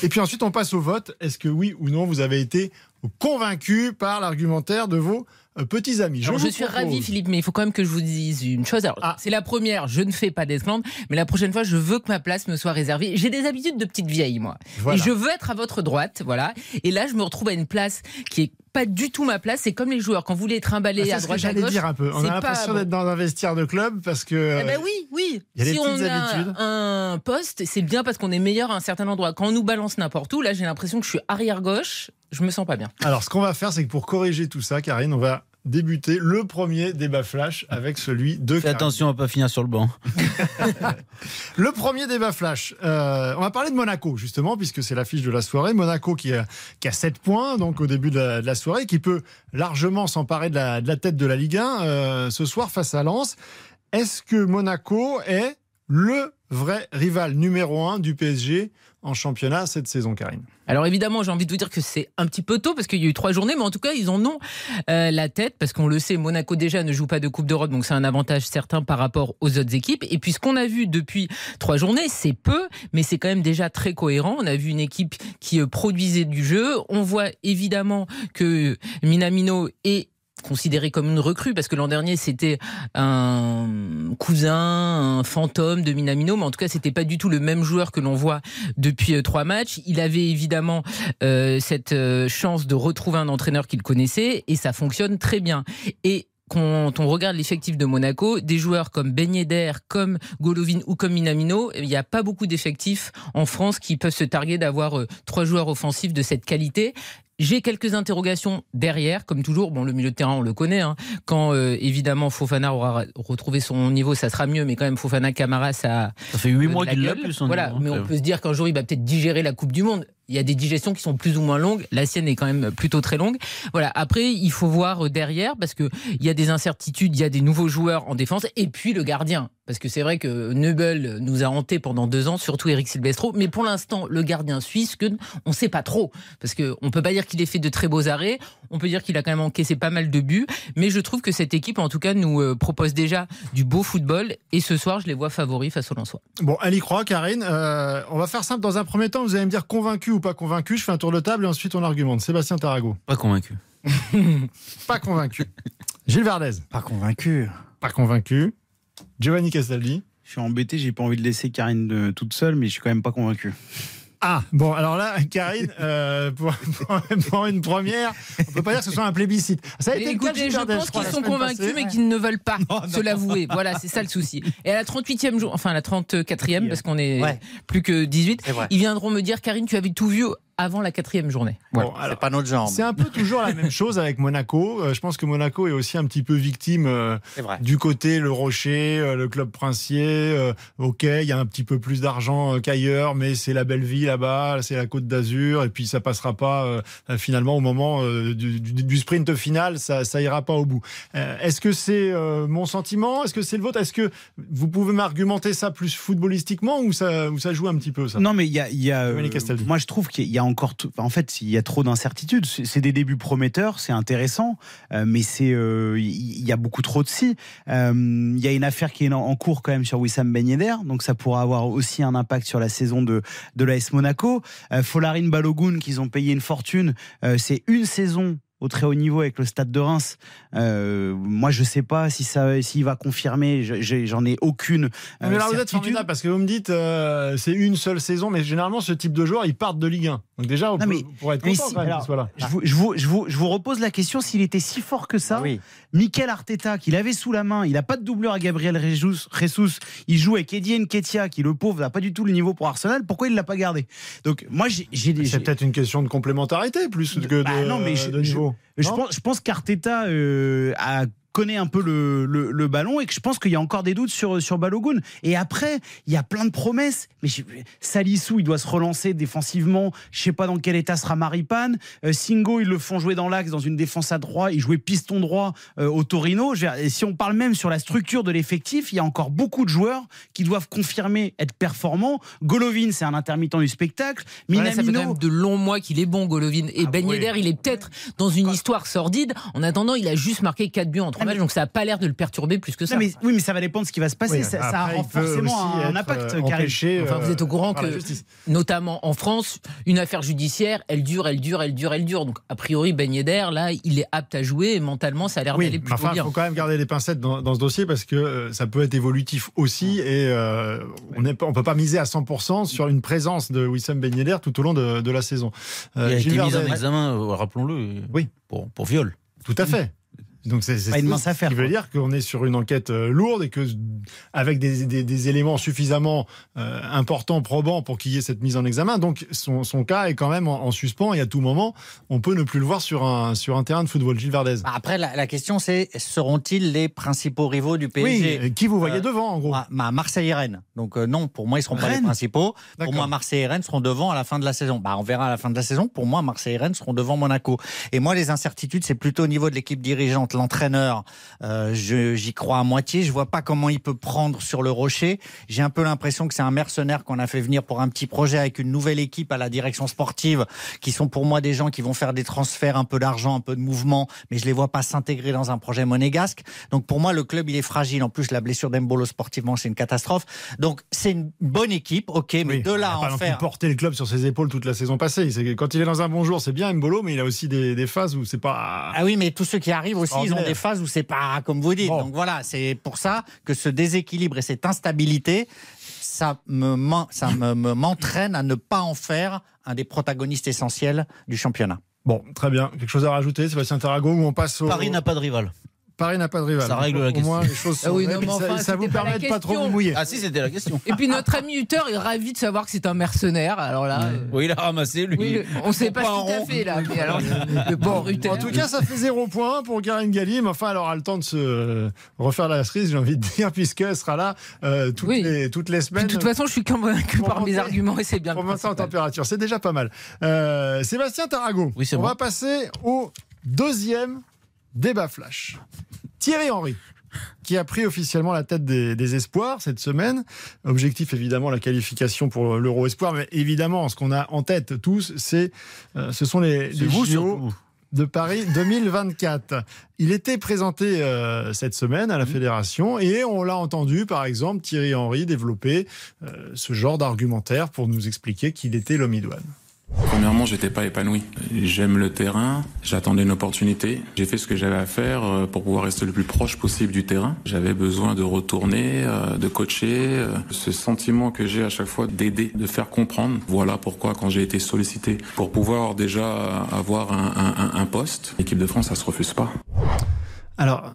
Et puis ensuite on passe au vote. Est-ce que oui ou non vous avez été convaincu par l'argumentaire de vos petits amis Alors, je suis ravi, Philippe, mais il faut quand même que je vous dise une chose. Alors, Ah. C'est la première, je ne fais pas d'esclandre, mais la prochaine fois, je veux que ma place me soit réservée. J'ai des habitudes de petite vieille, moi. Voilà. Et je veux être à votre droite, voilà. Et là, je me retrouve à une place qui est pas du tout ma place. C'est comme les joueurs, quand vous les trimballez Ah, à droite à gauche. dire un peu. On a l'impression d'être dans un vestiaire de club parce que. Eh ben oui, oui. il y a des si petites on habitudes. a un poste, c'est bien parce qu'on est meilleur à un certain endroit. Quand on nous balance n'importe où, là, j'ai l'impression que je suis arrière gauche. Je me sens pas bien. Alors, ce qu'on va faire, c'est que pour corriger tout ça, Karine, on va débuter le premier débat flash avec celui de Fais attention à pas finir sur le banc. Le premier débat flash. euh, on va parler de Monaco, justement, puisque c'est l'affiche de la soirée. Monaco qui a, qui a 7 points, donc au début de la, de la soirée, qui peut largement s'emparer de la, de la tête de la Ligue 1 euh, ce soir face à Lens. Est-ce que Monaco est le vrai rival numéro 1 du PSG en championnat cette saison, Karine Alors évidemment, j'ai envie de vous dire que c'est un petit peu tôt parce qu'il y a eu trois journées, mais en tout cas, ils en ont euh, la tête parce qu'on le sait, Monaco déjà ne joue pas de Coupe d'Europe, donc c'est un avantage certain par rapport aux autres équipes. Et puis ce qu'on a vu depuis trois journées, c'est peu, mais c'est quand même déjà très cohérent. On a vu une équipe qui euh, produisait du jeu. On voit évidemment que Minamino est considéré comme une recrue parce que l'an dernier c'était un cousin, un fantôme de Minamino, mais en tout cas c'était pas du tout le même joueur que l'on voit depuis euh, trois matchs. Il avait évidemment euh, cette euh, chance de retrouver un entraîneur qu'il connaissait et ça fonctionne très bien. Et quand on regarde l'effectif de Monaco, des joueurs comme Ben Yedder, comme Golovin ou comme Minamino, il n'y a pas beaucoup d'effectifs en France qui peuvent se targuer d'avoir trois joueurs offensifs de cette qualité. J'ai quelques interrogations derrière, comme toujours. Bon, le milieu de terrain, on le connaît. hein. Quand euh, évidemment Fofana aura retrouvé son niveau, ça sera mieux. Mais quand même, Fofana Camara, ça. Ça fait huit de mois qu'il l'a plus. son Voilà, niveau, mais hein, on quand peut se dire qu'un jour il va peut-être digérer la Coupe du Monde. Il y a des digestions qui sont plus ou moins longues. La sienne est quand même plutôt très longue. Voilà. Après, il faut voir euh, derrière parce que il y a des incertitudes, il y a des nouveaux joueurs en défense et puis le gardien. Parce que c'est vrai que Neubel nous a hanté pendant deux ans, surtout Eric Silvestro. Mais pour l'instant, le gardien suisse, que on sait pas trop. Parce que on peut pas dire qu'il ait fait de très beaux arrêts. On peut dire qu'il a quand même encaissé pas mal de buts. Mais je trouve que cette équipe, en tout cas, nous euh, propose déjà du beau football. Et ce soir, je les vois favoris face au Lensois. Bon, elle y croit, Karine. Euh, on va faire simple. Dans un premier temps, vous allez me dire convaincu ou pas convaincu. Je fais un tour de table et ensuite on argumente. Sébastien Tarago. Pas convaincu. Pas convaincu. Gilles Verdez. Pas convaincu. Pas convaincu. Giovanni Castaldi. Je suis embêté, j'ai pas envie de laisser Karine euh, toute seule, mais je suis quand même pas convaincu. Ah, bon, alors là, Karine, euh, pour, pour- pour une première, on peut pas dire que ce soit un plébiscite. Ça a été le cas de Écoutez, je pense qu'ils sont convaincus, passée. mais qu'ils ne veulent pas se l'avouer. Voilà, c'est ça le souci. Et à la 38e jour, enfin à la 34e, parce qu'on est Ouais. plus que 18, C'est vrai. ils viendront me dire, Karine, tu avais tout vu avant la quatrième journée. Bon, c'est pas notre genre. C'est un peu toujours la même chose avec Monaco. Euh, je pense que Monaco est aussi un petit peu victime euh, du côté le Rocher, euh, le club princier. euh, ok, il y a un petit peu plus d'argent euh, qu'ailleurs, mais c'est la belle vie là-bas, c'est la Côte d'Azur, et puis ça passera pas finalement au moment euh, du, du- du sprint final, ça, ça ira pas au bout. Euh, Est-ce que c'est euh, mon sentiment? Est-ce que c'est le vôtre? Est-ce que vous pouvez m'argumenter ça plus footballistiquement ou ça, ou ça joue un petit peu ça? Non, mais il y a, y euh, moi je trouve qu'il y a encore, en fait, il y a trop d'incertitudes. C'est des débuts prometteurs, c'est intéressant, euh, mais c'est, euh, il y a beaucoup trop de si. Euh, Il y a une affaire qui est en- cours quand même sur Wissam Ben Yedder, donc ça pourra avoir aussi un impact sur la saison de de l'AS Monaco. Folarin Balogun, qu'ils ont payé une fortune, c'est une saison au très haut niveau avec le Stade de Reims. Euh, moi, je sais pas si ça, s'il va confirmer. J'en ai aucune. Ah, Mais euh, là, vous êtes formidable parce que vous me dites euh, c'est une seule saison, mais généralement ce type de joueurs ils partent de Ligue 1. Donc déjà, on Non, peut, mais- pour être content si, quand même alors, qu'il soit là. Je vous, je, vous, je, vous, je vous repose la question s'il était si fort que ça. Mikel Arteta, qu'il avait sous la main, il n'a pas de doubleur à Gabriel Jesus, Jesus, il joue avec Eddie Nketiah, qui le pauvre n'a pas du tout le niveau pour Arsenal. Pourquoi il l'a pas gardé? Donc moi j'ai. C'est peut-être une question de complémentarité plus que de, Bah non, mais je, de je- niveau. Je Non. pense, je pense qu'Arteta euh, a connaît un peu le, le, le ballon et que je pense qu'il y a encore des doutes sur, sur Balogun. Et après, il y a plein de promesses. Mais je- Salissou, il doit se relancer défensivement. Je sais pas dans quel état sera Maripane. Euh, Singo, ils le font jouer dans l'axe, dans une défense à droit. Il jouait piston droit euh, au Torino. Je et si on parle même sur la structure de l'effectif, il y a encore beaucoup de joueurs qui doivent confirmer être performants. Golovin, c'est un intermittent du spectacle. Voilà, ça fait Minamino, quand même de longs mois qu'il est bon, Golovin. Et Ben oui. Yedder, il est peut-être dans une histoire sordide. En attendant, il a juste marqué 4 buts en 3 matchs, donc ça n'a pas l'air de le perturber plus que ça. Non, mais, oui, mais ça va dépendre de ce qui va se passer. Oui, ça, ça a il forcément un impact, euh, empêché, Enfin, vous êtes au courant que, notamment en France, une affaire judiciaire, elle dure, elle dure, elle dure, elle dure. Donc, a priori, Ben Yedder, là, il est apte à jouer et mentalement, ça a l'air Oui, d'aller plutôt enfin, il bien. faut quand même garder les pincettes dans, dans ce dossier parce que euh, ça peut être évolutif aussi et euh, on ne peut pas miser à 100% sur une présence de Wissam Ben Yedder tout au long de, de la saison. Euh, Il a été Gilles mis en examen, euh, rappelons-le, Oui. pour, pour viol. Tout à fait. Donc c'est c'est Pas une ce mince affaire, qui veut dire qu'on est sur une enquête euh, lourde et que avec des, des- des éléments suffisamment euh, importants, probants pour qu'il y ait cette mise en examen. Donc son, son cas est quand même en, en suspens et à tout moment on peut ne plus le voir sur un sur un terrain de football. Gilles Verdez. Bah, Après, la, la question, c'est seront-ils les principaux rivaux du PSG Oui, qui vous voyez Euh, devant en gros? Ah, bah, Marseille et Rennes. Donc euh, non, pour moi, ils seront pas les principaux. Pour moi, Marseille et Rennes seront devant à la fin de la saison. Bah, on verra à la fin de la saison. Pour moi, Marseille et Rennes seront devant Monaco. Et moi, les incertitudes, c'est plutôt au niveau de l'équipe dirigeante, l'entraîneur. Euh, J'y crois à moitié. Je vois pas comment il peut prendre sur le rocher. J'ai un peu l'impression que c'est un mercenaire qu'on a fait venir pour un petit projet avec une nouvelle équipe à la direction sportive, qui sont pour moi des gens qui vont faire des transferts, un peu d'argent, un peu de mouvement, mais je les vois pas s'intégrer dans un projet monégasque. Donc pour moi, le club, il est fragile. En plus, la blessure d'Embolo sportivement, c'est une catastrophe. Donc c'est une bonne équipe, ok, mais de là a à en faire. porté le club sur ses épaules toute la saison passée. Quand il est dans un bon jour, c'est bien Mbolo, mais il a aussi des, des phases où c'est pas. Ah oui, mais tous ceux qui arrivent aussi, ils ont des phases où c'est pas comme vous dites. Donc voilà, c'est pour ça que ce déséquilibre et cette instabilité, ça me ça me- me- m'entraîne à ne pas en faire un des protagonistes essentiels du championnat. Bon, très bien. Quelque chose à rajouter, Sébastien Tarago, ou on passe au. Paris n'a pas de rival. Paris n'a pas de rival. Ça règle Au la moins, question. les choses sont Ah oui, vraies, non, puis mais ça, enfin, ça vous permet de pas trop vous mouiller. Ah si, c'était la question. Et puis notre ami Hutter est ravi de savoir que c'est un mercenaire. Alors là, euh, Oui, il a ramassé, lui. oui, on ne sait pas Pas ce en qu'il a rond. fait là. Mais alors, le bon Hutter. En tout cas, ça fait zéro point pour Karine Galli, mais enfin, elle aura le temps de se euh, refaire la cerise, j'ai envie de dire, puisqu'elle sera là euh, toutes, Oui. les, toutes les Puis, semaines. de toute façon, je suis convaincu par mes arguments et c'est bien. pour monter en température. C'est déjà pas mal. Euh, Sébastien Tarago, Oui, on va passer au deuxième débat flash. Thierry Henry, qui a pris officiellement la tête des, des espoirs cette semaine. Objectif évidemment la qualification pour l'Euro Espoir, mais évidemment ce qu'on a en tête tous, c'est euh, ce sont les, les vous JO de Paris 2024. Il était présenté euh, cette semaine à la fédération et on l'a entendu par exemple Thierry Henry développer euh, ce genre d'argumentaire pour nous expliquer qu'il était l'homme idoine. Premièrement, j'étais pas épanoui. J'aime le terrain, j'attendais une opportunité. J'ai fait ce que j'avais à faire euh, pour pouvoir rester le plus proche possible du terrain. J'avais besoin de retourner, euh, de coacher. euh, Ce sentiment que j'ai à chaque fois d'aider, de faire comprendre. Voilà pourquoi quand j'ai été sollicité pour pouvoir déjà avoir un, poste, l'équipe de France, ça se refuse pas. Alors,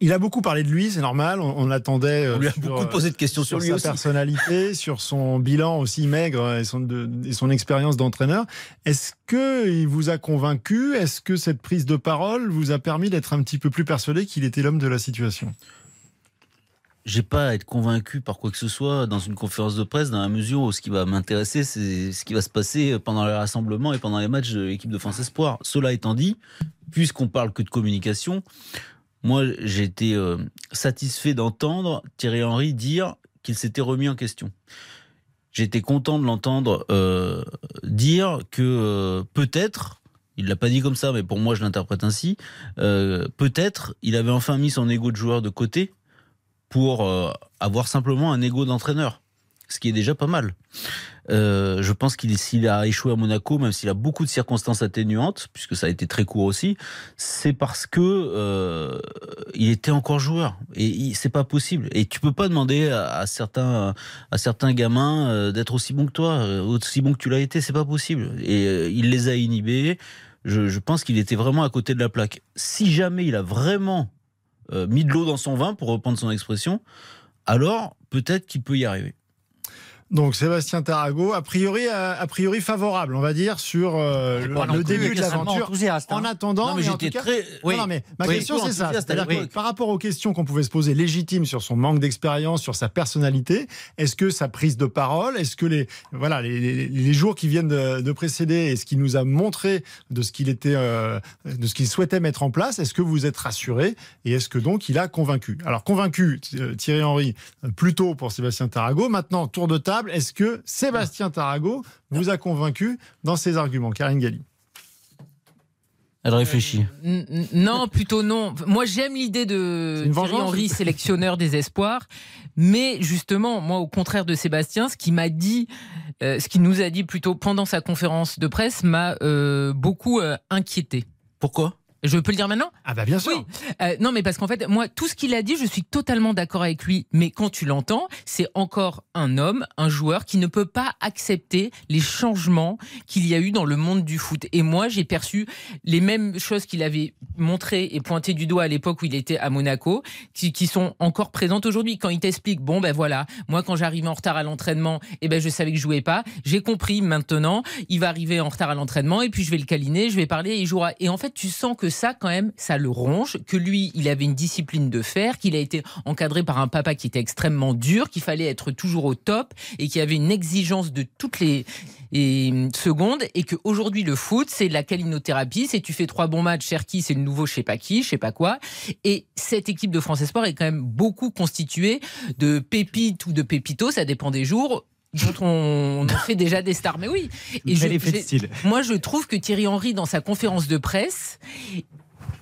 Il a beaucoup parlé de lui, c'est normal. On, on attendait. euh, On lui a sur, beaucoup euh, posé de questions sur lui sa aussi. personnalité, sur son bilan aussi maigre et son, de- et son expérience d'entraîneur. Est-ce que il vous a convaincu? Est-ce que cette prise de parole vous a permis d'être un petit peu plus persuadé qu'il était l'homme de la situation? J'ai pas à être convaincu par quoi que ce soit dans une conférence de presse, dans la mesure où ce qui va m'intéresser, c'est ce qui va se passer pendant les rassemblements et pendant les matchs de l'équipe de France Espoir. Cela étant dit, puisqu'on parle que de communication, moi été euh, satisfait d'entendre Thierry Henry dire qu'il s'était remis en question. J'étais content de l'entendre euh, dire que euh, peut-être, il l'a pas dit comme ça, mais pour moi je l'interprète ainsi, peut-être il avait enfin mis son ego de joueur de côté pour avoir simplement un ego d'entraîneur, ce qui est déjà pas mal. Euh, je pense qu'il s'il a échoué à Monaco, même s'il a beaucoup de circonstances atténuantes, puisque ça a été très court aussi, c'est parce que euh, il était encore joueur et c'est pas possible. Et tu peux pas demander à, certains à certains gamins euh, d'être aussi bons que toi, aussi bons que tu l'as été, c'est pas possible. Et il les a inhibés. Je, pense qu'il était vraiment à côté de la plaque. Si jamais il a vraiment mis de l'eau dans son vin, pour reprendre son expression, alors peut-être qu'il peut y arriver. Donc Sébastien Tarago, a priori, a, a priori favorable, on va dire, sur euh, le, début de l'aventure. hein. En attendant, Non, mais en j'étais tout cas- très- oui. non, mais ma Oui, question c'est ça. oui. par rapport aux questions qu'on pouvait se poser légitimes sur son manque d'expérience, sur sa personnalité, est-ce que sa prise de parole, est-ce que les voilà les, les- les jours qui viennent de, de précéder et ce qu'il nous a montré de ce qu'il était, euh, de ce qu'il souhaitait mettre en place, est-ce que vous êtes rassuré et est-ce que donc il a convaincu? Alors convaincu, euh, Thierry Henry, euh, plutôt pour Sébastien Tarago. Maintenant tour de table, est-ce que Sébastien Tarago vous a convaincu dans ses arguments, Karine Galli? Elle réfléchit. N- Non, plutôt non. Moi, j'aime l'idée de Thierry Henry, sélectionneur des espoirs. Mais justement, moi, au contraire de Sébastien, ce qu'il m'a dit, euh, ce qu'il nous a dit plutôt pendant sa conférence de presse, m'a euh, beaucoup euh, inquiété. Pourquoi? Je peux le dire maintenant? Ah bah bien sûr. Oui. Euh, non, mais parce qu'en fait, moi, tout ce qu'il a dit, je suis totalement d'accord avec lui. Mais quand tu l'entends, c'est encore un homme, un joueur qui ne peut pas accepter les changements qu'il y a eu dans le monde du foot. Et moi, j'ai perçu les mêmes choses qu'il avait montrées et pointées du doigt à l'époque où il était à Monaco, qui, qui sont encore présentes aujourd'hui. Quand il t'explique, bon, ben voilà, moi, quand j'arrivais en retard à l'entraînement, eh ben, je savais que je jouais pas. J'ai compris maintenant, il va arriver en retard à l'entraînement et puis je vais le câliner, je vais parler et il jouera. Et en fait, tu sens que ça, quand même, ça le ronge, que lui, il avait une discipline de fer, qu'il a été encadré par un papa qui était extrêmement dur, qu'il fallait être toujours au top et qui avait une exigence de toutes les et, secondes et qu'aujourd'hui le foot c'est la calinothérapie c'est tu fais trois bons matchs Cherki c'est le nouveau je sais pas qui je sais pas quoi. Et cette équipe de France Espoir est quand même beaucoup constituée de pépites ou de pépitos ça dépend des jours dont on, on fait déjà des stars. Mais oui. Et moi je trouve que Thierry Henry dans sa conférence de presse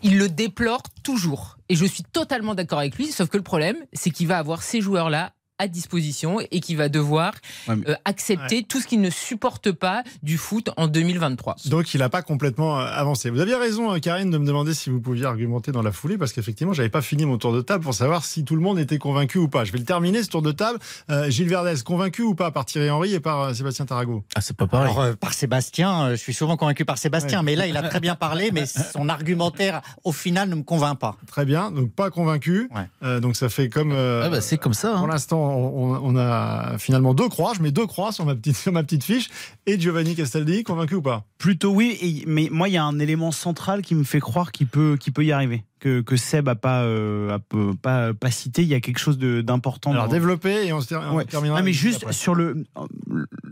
il le déplore toujours. Et je suis totalement d'accord avec lui, sauf que le problème, c'est qu'il va avoir ces joueurs-là à disposition et qu'il va devoir Ouais, mais- euh, accepter tout ce qu'il ne supporte pas du foot en 2023. Donc il n'a pas complètement euh, avancé. Vous aviez raison, euh, Karine, de me demander si vous pouviez argumenter dans la foulée, parce qu'effectivement, j'avais pas fini mon tour de table pour savoir si tout le monde était convaincu ou pas. Je vais le terminer, ce tour de table. Euh, Gilles Verdez, convaincu ou pas par Thierry Henry et par euh, Sébastien Tarago Ah, c'est pas pareil. Alors, euh, par Sébastien, euh, je suis souvent convaincu par Sébastien, Ouais. mais là, il a très bien parlé, mais son argumentaire, au final, ne me convainc pas. Très bien, donc pas convaincu. Ouais. Euh, donc ça fait comme. euh, Ah bah, c'est comme ça. Pour hein. l'instant, on, a finalement deux croix. Je mets deux croix sur ma petite, sur ma petite fiche. Et Giovanni Castaldi, convaincu ou pas? Plutôt oui, mais moi il y a un élément central qui me fait croire qu'il peut, qu'il peut y arriver. Que, que Seb a pas, euh, a pas, pas cité, il y a quelque chose d'important. Alors dans- développer et on, se ter- on Ouais. terminera. Non, mais juste après. sur le,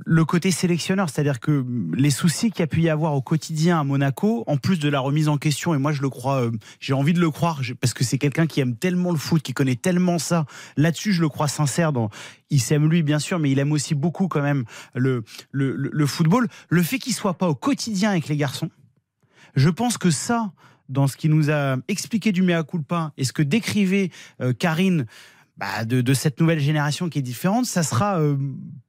le côté sélectionneur, c'est-à-dire que les soucis qu'il y a pu y avoir au quotidien à Monaco, en plus de la remise en question, et moi je le crois, euh, j'ai envie de le croire, parce que c'est quelqu'un qui aime tellement le foot, qui connaît tellement ça. Là-dessus, je le crois sincère. Dans, il s'aime lui, bien sûr, mais il aime aussi beaucoup quand même le, le, le- le football. Le fait qu'il soit pas au quotidien avec les garçons, je pense que ça, dans ce qu'il nous a expliqué du mea culpa et ce que décrivait euh, Karine bah, de, cette nouvelle génération qui est différente, ça sera euh,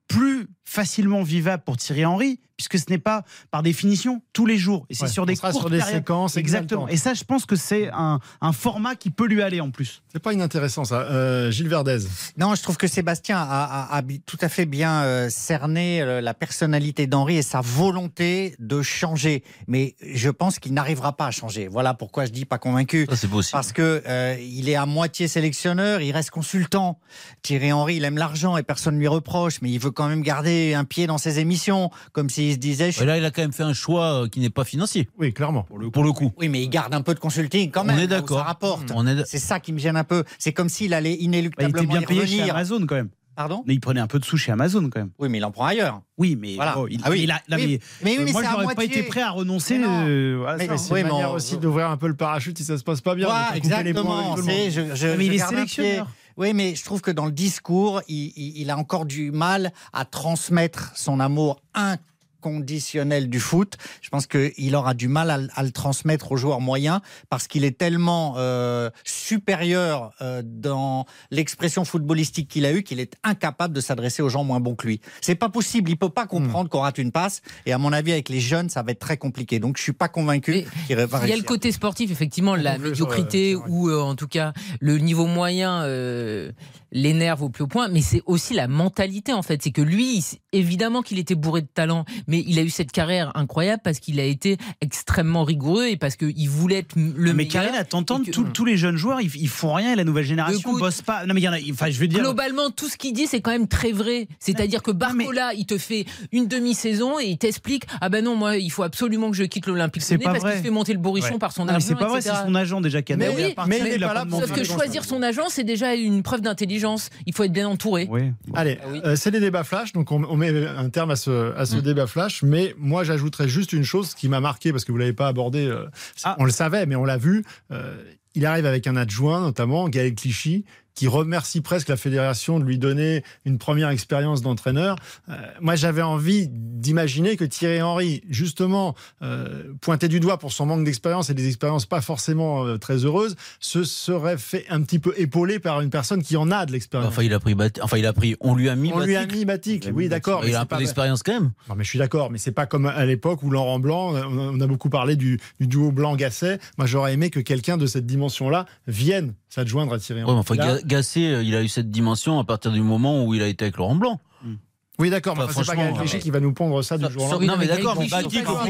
plus facilement vivable pour Thierry Henry, puisque ce n'est pas par définition tous les jours. Et c'est Ouais, sur des courtes sur des périodes. séquences, Exactement. Et ça, je pense que c'est un, un format qui peut lui aller en plus. C'est pas inintéressant ça. Euh, Gilles Verdez. Non, je trouve que Sébastien a, a- a bi- tout à fait bien euh, cerné euh, la personnalité d'Henri et sa volonté de changer. Mais je pense qu'il n'arrivera pas à changer. Voilà pourquoi je dis pas convaincu. Ça, c'est possible. Parce que euh, il est à moitié sélectionneur, il reste consultant. Thierry Henry, il aime l'argent et personne ne lui reproche, mais il veut quand même garder un pied dans ses émissions, comme s'il se disait. je- Et là, il a quand même fait un choix euh, qui n'est pas financier. Oui, clairement. Pour le coup. Oui, mais il garde un peu de consulting quand On même. est là où d'accord. Ça rapporte. On est- C'est ça qui me gêne un peu. C'est comme s'il allait Bah, il inéluctablement était bien payé chez revenir. Amazon quand même. Pardon? Mais il prenait un peu de sous chez Amazon quand même. Oui, mais il en prend ailleurs. Oui, mais Voilà. il, Ah oui. il a- non, Oui. mais, Mais oui, mais moi, je n'aurais pas été prêt à renoncer. Mais non. euh, voilà, Mais c'est- Oui, une mais manière on- aussi d'ouvrir un peu le parachute si ça se passe pas bien. Les exactement. le c'est- Je, je- Mais il est sélectionneur. Oui, mais je trouve que dans le discours, il, a encore du mal à transmettre son amour inconditionnel du foot. Je pense qu'il aura du mal à, le- à le transmettre aux joueurs moyens parce qu'il est tellement euh, supérieur euh, dans l'expression footballistique qu'il a eue qu'il est incapable de s'adresser aux gens moins bons que lui. C'est pas possible. Il peut pas comprendre qu'on rate une passe. Et à mon avis, avec les jeunes, ça va être très compliqué. Donc, je suis pas convaincu qu'il va Il y a le côté sportif, effectivement, la conclut sur, médiocrité ou euh, en tout cas le niveau moyen euh, l'énerve au plus haut point, mais c'est aussi la mentalité en fait. C'est que lui, évidemment qu'il était bourré de talent, mais il a eu cette carrière incroyable parce qu'il a été extrêmement rigoureux et parce qu'il voulait être le mais meilleur. Karine, à t'entendre, que- tous- tous les jeunes joueurs, ils, ils font rien et la nouvelle génération Écoute, bosse pas. Non, mais il y en a. Enfin, je veux dire. Globalement, tout ce qu'il dit, c'est quand même très vrai. C'est-à-dire que Barcola, il te fait une demi-saison et il t'explique Ah ben non, moi, il faut absolument que je quitte l'Olympique C'est parce vrai. qu'il se fait monter le bourrichon Ouais. par son mais agent. c'est pas vrai, c'est son agent déjà qui a Mais oui, mais il pas sauf que choisir son agent, c'est déjà une preuve d'intelligence. Il faut être bien entouré. Allez, euh, c'est les débats flash, donc on, on met un terme à ce, à ce Mm. débat flash. Mais moi, j'ajouterais juste une chose qui m'a marqué parce que vous l'avez pas abordé. euh, Ah. On le savait, mais on l'a vu. euh, il arrive avec un adjoint, notamment Gaël Clichy, qui remercie presque la fédération de lui donner une première expérience d'entraîneur. Euh, moi, j'avais envie d'imaginer que Thierry Henry, justement, euh, pointé du doigt pour son manque d'expérience et des expériences pas forcément euh, très heureuses, se serait fait un petit peu épauler par une personne qui en a de l'expérience. Enfin, il a pris, Bat- enfin, il a pris, on lui a mis. On lui a mis Batik, oui, d'accord. Il mais a un c'est peu pas- d'expérience quand même. Non, mais je suis d'accord, mais c'est pas comme à l'époque où Laurent Blanc, on a, on a beaucoup parlé du, du duo Blanc-Gasset. Moi, j'aurais aimé que quelqu'un de cette dimension-là vienne s'adjoindre à Thierry Ouais, Henry. mais enfin, Là- Ga- Gasset, euh, il a eu cette dimension à partir du moment où il a été avec Laurent Blanc. oui, d'accord, mais Enfin, enfin, c'est pas Gaël Clichy mais- qui va nous pondre ça du jour au lendemain. non, mais d'accord, mais pour,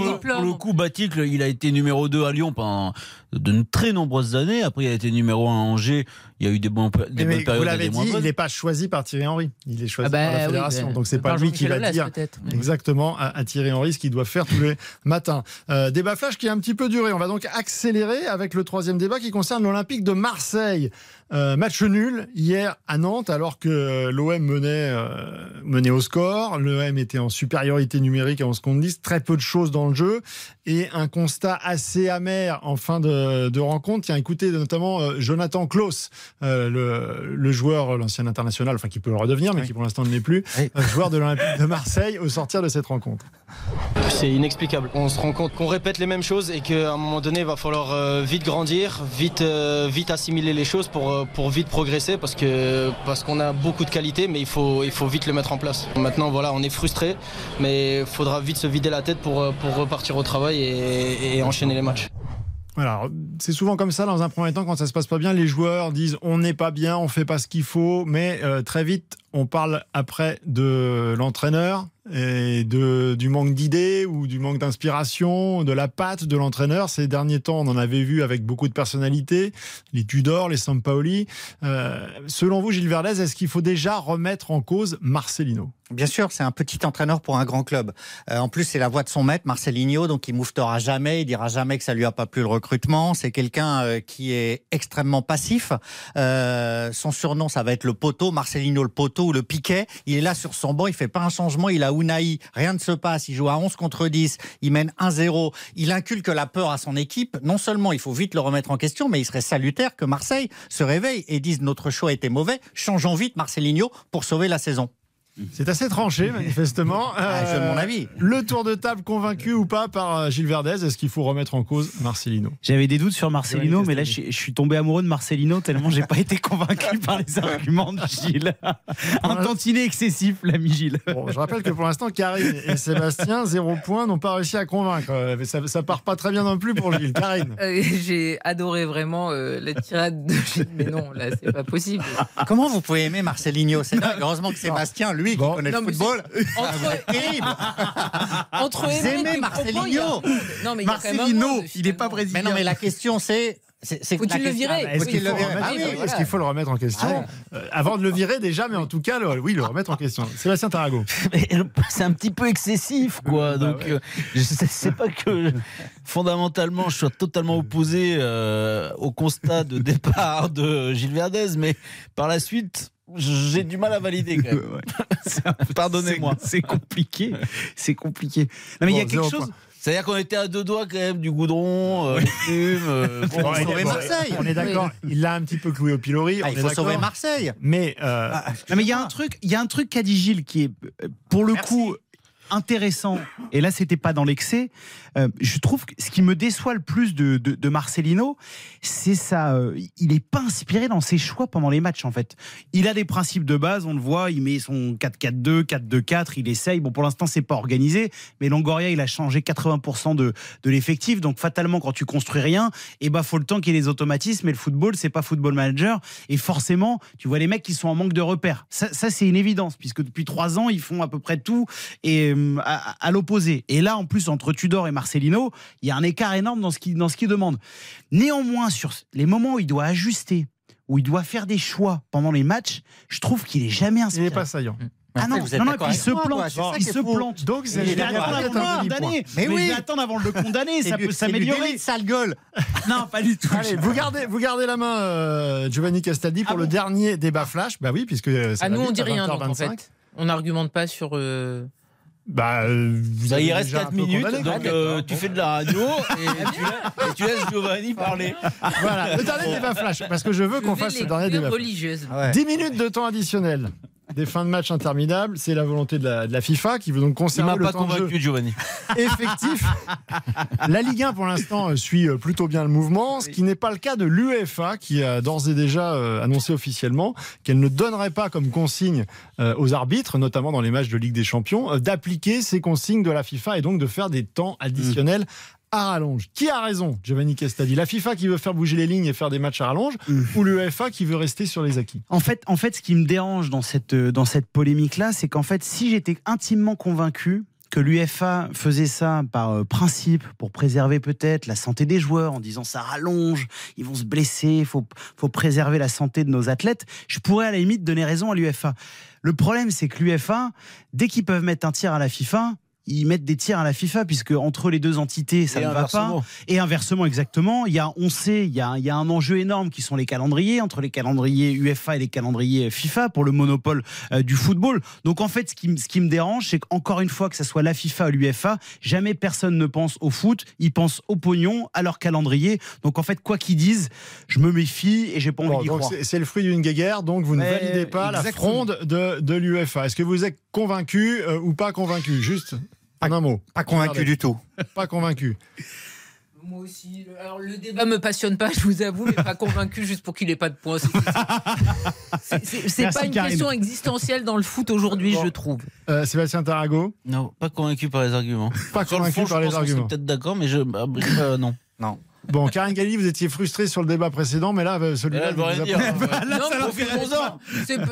le- pour le coup, Batik, le- il a été numéro 2 à Lyon pendant de très nombreuses années. Après, il a été numéro 1 à Angers. Il y a eu des, bons, des Mais bonnes vous périodes l'avez dit, il n'est pas choisi par Thierry Henry. Il est choisi Ah bah par la oui, fédération. bah, Donc c'est pas lui qui va dire exactement à, à Thierry Henry ce qu'il doit faire tous les matins. Euh, débat flash qui a un petit peu duré. On va donc accélérer avec le troisième débat qui concerne l'Olympique de Marseille. Euh, match nul hier à Nantes alors que l'OM menait, euh, menait au score. L'OM était en supériorité numérique à 11 contre 10. Très peu de choses dans le jeu et un constat assez amer en fin de, de rencontre. Tiens, écoutez notamment euh, Jonathan Klaus, euh, le, le joueur, l'ancien international, enfin qui peut le redevenir, mais qui pour l'instant ne l'est plus, euh, joueur de l'Olympique de Marseille au sortir de cette rencontre. C'est inexplicable. On se rend compte qu'on répète les mêmes choses et qu'à un moment donné, il va falloir euh, vite grandir, vite, euh, vite assimiler les choses pour, euh, pour vite progresser parce que parce qu'on a beaucoup de qualité, mais il faut, il faut vite le mettre en place. Maintenant, voilà, on est frustré, mais il faudra vite se vider la tête pour, pour repartir au travail et, et enchaîner les matchs. Voilà, c'est souvent comme ça dans un premier temps quand ça se passe pas bien, les joueurs disent on n'est pas bien, on fait pas ce qu'il faut, mais euh, très vite on parle après de l'entraîneur et de, du manque d'idées ou du manque d'inspiration, de la patte de l'entraîneur. Ces derniers temps, on en avait vu avec beaucoup de personnalités, les Tudor, les Sampaoli. Euh, selon vous, Gilles Verdez, est-ce qu'il faut déjà remettre en cause Marcelino? Bien sûr, c'est un petit entraîneur pour un grand club. Euh, en plus, c'est la voix de son maître, Marcelinho, donc il mouftera jamais, il dira jamais que ça lui a pas plu le recrutement. C'est quelqu'un euh, qui est extrêmement passif. Euh, son surnom, ça va être le poteau, Marcelinho le poteau ou le piquet. Il est là sur son banc, il fait pas un changement, il a Unai, rien ne se passe, il joue à 11 contre 10, il mène 1-0. Il inculque la peur à son équipe. Non seulement il faut vite le remettre en question, mais il serait salutaire que Marseille se réveille et dise notre choix était mauvais, changeons vite Marcelinho pour sauver la saison. C'est assez tranché, manifestement. Ah, donne mon avis. Le tour de table convaincu ou pas par euh, Gilles Verdez Est-ce qu'il faut remettre en cause Marcelino? J'avais des doutes sur Marcelino, mais là, je, je suis tombé amoureux de Marcelino tellement j'ai pas été convaincu par les arguments de Gilles. Un tantinet excessif, l'ami Gilles. Bon, je rappelle que pour l'instant, Karine et Sébastien, zéro point, n'ont pas réussi à convaincre. Euh, mais Ça, ça part pas très bien non plus pour Gilles. Karine Euh, J'ai adoré vraiment euh, la tirade de Gilles, mais non, là, c'est pas possible. Comment vous pouvez aimer Marcelinho? C'est. Heureusement que Sébastien, lui, qui connaît Non, le football, c'est- entre- ah, vous êtes terrible. Entre Vous Émeric aimez Marcelinho Non, mais il n'est pas brésilien. Mais non, mais la question, c'est. Faut-il le virer Ah, bah, Est-ce faut qu'il qu'il faut, le vire remettre- Ah oui, est-ce qu'il faut le remettre en question? Euh, Avant de le virer déjà, mais en tout cas, le- oui, le remettre en question. Sébastien Tarago. Mais c'est un petit peu excessif, quoi. Donc, euh, je sais, pas que fondamentalement je sois totalement opposé euh, au constat de départ de Gilles Verdez, mais par la suite, j'ai du mal à valider. Quand même. Pardonnez-moi. C'est compliqué. C'est compliqué. Non, mais il y a quelque chose. point. C'est-à-dire qu'on était à deux doigts quand même du goudron, euh, des plumes. euh, bon, on bon, Marseille. On est d'accord. Il l'a un petit peu cloué au pilori. Ah, on il faut sauver Marseille. Mais euh, Non, mais il y a un truc, il y a un truc qu'a dit Gilles qui est, euh, pour le coup, intéressant. Et là, c'était pas dans l'excès. Euh, je trouve que ce qui me déçoit le plus de, Marcelino, c'est ça. euh, il est pas inspiré dans ses choix pendant les matchs, en fait. Il a des principes de base, on le voit. Il met son 4-4-2, 4-2-4. Il essaye. Bon, pour l'instant, c'est pas organisé. Mais Longoria, il a changé 80% de, l'effectif. Donc, fatalement, quand tu construis rien, et bah, faut le temps qu'il y ait les automatismes. Et le football, c'est pas football manager. Et forcément, tu vois les mecs qui sont en manque de repères. Ça, ça, c'est une évidence, puisque depuis trois ans, ils font à peu près tout et euh, à, à l'opposé. Et là, en plus, entre Tudor et Marcelino, il y a un écart énorme dans ce qu'il dans ce qu'il demande. Néanmoins, sur les moments où il doit ajuster, où il doit faire des choix pendant les matchs, je trouve qu'il est jamais inspiré. il n'est pas saillant. Ah non, Vous êtes non, non, il se quoi, plante, il est se fou. plante. Donc, allez je vais. Mais oui. je attendre avant de le condamner, ça peut s'améliorer. sale gueule. Non, pas du tout. Allez, vous gardez, vous gardez la main, euh, Giovanni Castaldi, pour le dernier débat flash. Bah oui, puisque euh, Ah, nous, on dit rien, donc, en 20h25. fait. On n'argumente pas sur. euh, Bah, euh, vous Bah, avez il reste déjà 4 un peu minutes, condamné, donc même. euh, tu fais de la radio et tu, la- et tu laisses Giovanni parler. Voilà, le dernier débat flash, parce que je veux qu'on fasse ce dernier débat. religieuse. 10 minutes de temps additionnel. Des fins de match interminables, c'est la volonté de la, de la FIFA qui veut donc conserver m'a le pas temps de jeu convaincu, Giovanni. effectif. La Ligue 1 pour l'instant euh, suit euh, plutôt bien le mouvement, ce qui n'est pas le cas de l'UEFA qui a d'ores et déjà euh, annoncé officiellement qu'elle ne donnerait pas comme consigne aux arbitres, notamment dans les matchs de Ligue des Champions, d'appliquer ces consignes de la FIFA et donc de faire des temps additionnels. À rallonge. Qui a raison, Giovanni Castadi La FIFA qui veut faire bouger les lignes et faire des matchs à rallonge ou l'UEFA qui veut rester sur les acquis? En fait, en fait, ce qui me dérange dans cette, euh, dans cette polémique-là, c'est qu'en fait, si j'étais intimement convaincu que l'UFA faisait ça par euh, principe, pour préserver peut-être la santé des joueurs, en disant ça rallonge, ils vont se blesser, il faut, faut préserver la santé de nos athlètes, je pourrais à la limite donner raison à l'UFA. Le problème, c'est que l'UFA, dès qu'ils peuvent mettre un tir à la FIFA, ils mettent des tirs à la FIFA, puisque entre les deux entités, ça Et ne va pas. inversement. Et inversement, exactement, il y a, on sait, il y a, il y a un enjeu énorme qui sont les calendriers, entre les calendriers UEFA et les calendriers FIFA pour le monopole euh, du football. Donc en fait, ce qui, m- ce qui me dérange, c'est qu'encore une fois, que ce soit la FIFA ou l'UEFA, jamais personne ne pense au foot, ils pensent au pognon, à leur calendrier. Donc en fait, quoi qu'ils disent, je me méfie et j'ai pas envie Bon, d'y donc croire. c'est- le fruit d'une guéguerre, donc vous ne Mais validez pas la exactement. fronde de, de l'UEFA. Est-ce que vous êtes convaincu euh, ou pas convaincu? Juste en un mot. Pas convaincu du tout. Pas convaincu. Moi aussi. le- Alors, le débat me passionne pas, je vous avoue, mais pas convaincu juste pour qu'il ait pas de points. C'est- pas une Karine. question existentielle dans le foot aujourd'hui, je trouve. Euh, Sébastien Tarago Non, pas convaincu par les arguments. Pas Sur le convaincu fond, je par les pense qu'on arguments. peut-être d'accord, mais je, bah, euh, non. Non. Bon, Karine Galli, vous étiez frustré sur le débat précédent, mais là, euh, celui-là,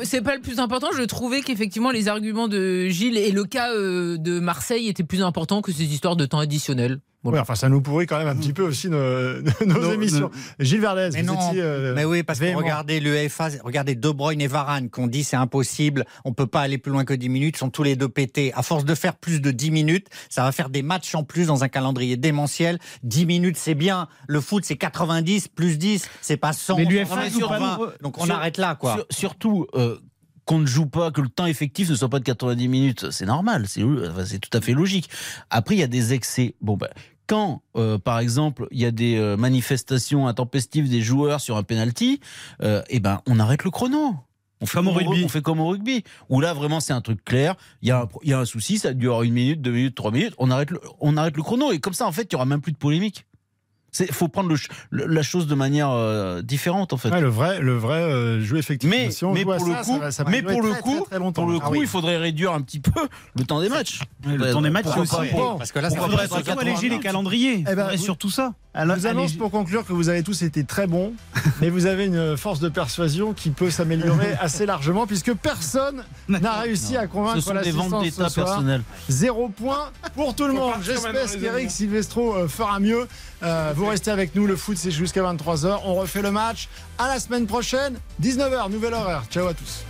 c'est pas le plus important. Je trouvais qu'effectivement les arguments de Gilles et le cas euh, de Marseille étaient plus importants que ces histoires de temps additionnel. Ouais, enfin, ça nous pourrit quand même un petit peu aussi nos, nos Non, émissions. Gilles Verdez, Mais vous non, étiez. euh, mais oui, parce que regardez l'UEFA, regardez De Bruyne et Varane qu'on dit c'est impossible, on peut pas aller plus loin que 10 minutes, sont tous les deux pétés. À force de faire plus de 10 minutes, ça va faire des matchs en plus dans un calendrier démentiel. 10 minutes, c'est bien. Le foot, c'est 90 plus 10, c'est pas 100. Mais l'UEFA 120, joue pas 120. nombreux- Donc on Sur- arrête là, quoi. sur- surtout euh, qu'on ne joue pas, que le temps effectif ne soit pas de 90 minutes, c'est normal, c'est enfin, tout à fait logique. Après, il y a des excès. Bon, ben, quand, euh, par exemple, il y a des euh, manifestations intempestives des joueurs sur un penalty, euh, eh ben, on arrête le chrono. On fait Comme au au rugby. On fait comme au rugby. Où là, vraiment, c'est un truc clair. Il y, a un, il y a un souci, ça dure une minute, deux minutes, trois minutes. On arrête le, on arrête le chrono. Et comme ça, en fait, il y aura même plus de polémique. Il faut prendre le ch- le- la chose de manière euh, différente, en fait. Ouais, le vrai, le vrai euh, jeu effectivement. Mais, Si on mais joue à pour ça, le ça coup, va- ça va mais pour le très, coup, très, très longtemps. pour le Ah coup, oui. il faudrait réduire un petit peu le temps des matchs. Le temps des matchs, c'est aussi- pas- parce que là, ça faudrait surtout 80 alléger les calendriers. Eh ben, vous- surtout ça. Je vous annonce pour conclure que vous avez tous été très bons, mais vous avez une force de persuasion qui peut s'améliorer assez largement puisque personne n'a réussi à convaincre Ce sont des l'assistance ventes d'état ce soir. personnelles. Zéro point pour tout le monde. J'espère qu'Eric. Silvestro euh, fera mieux. Vous restez avec nous, le foot c'est jusqu'à 23h. On refait le match à la semaine prochaine, 19h, nouvelle horaire. Ciao à tous.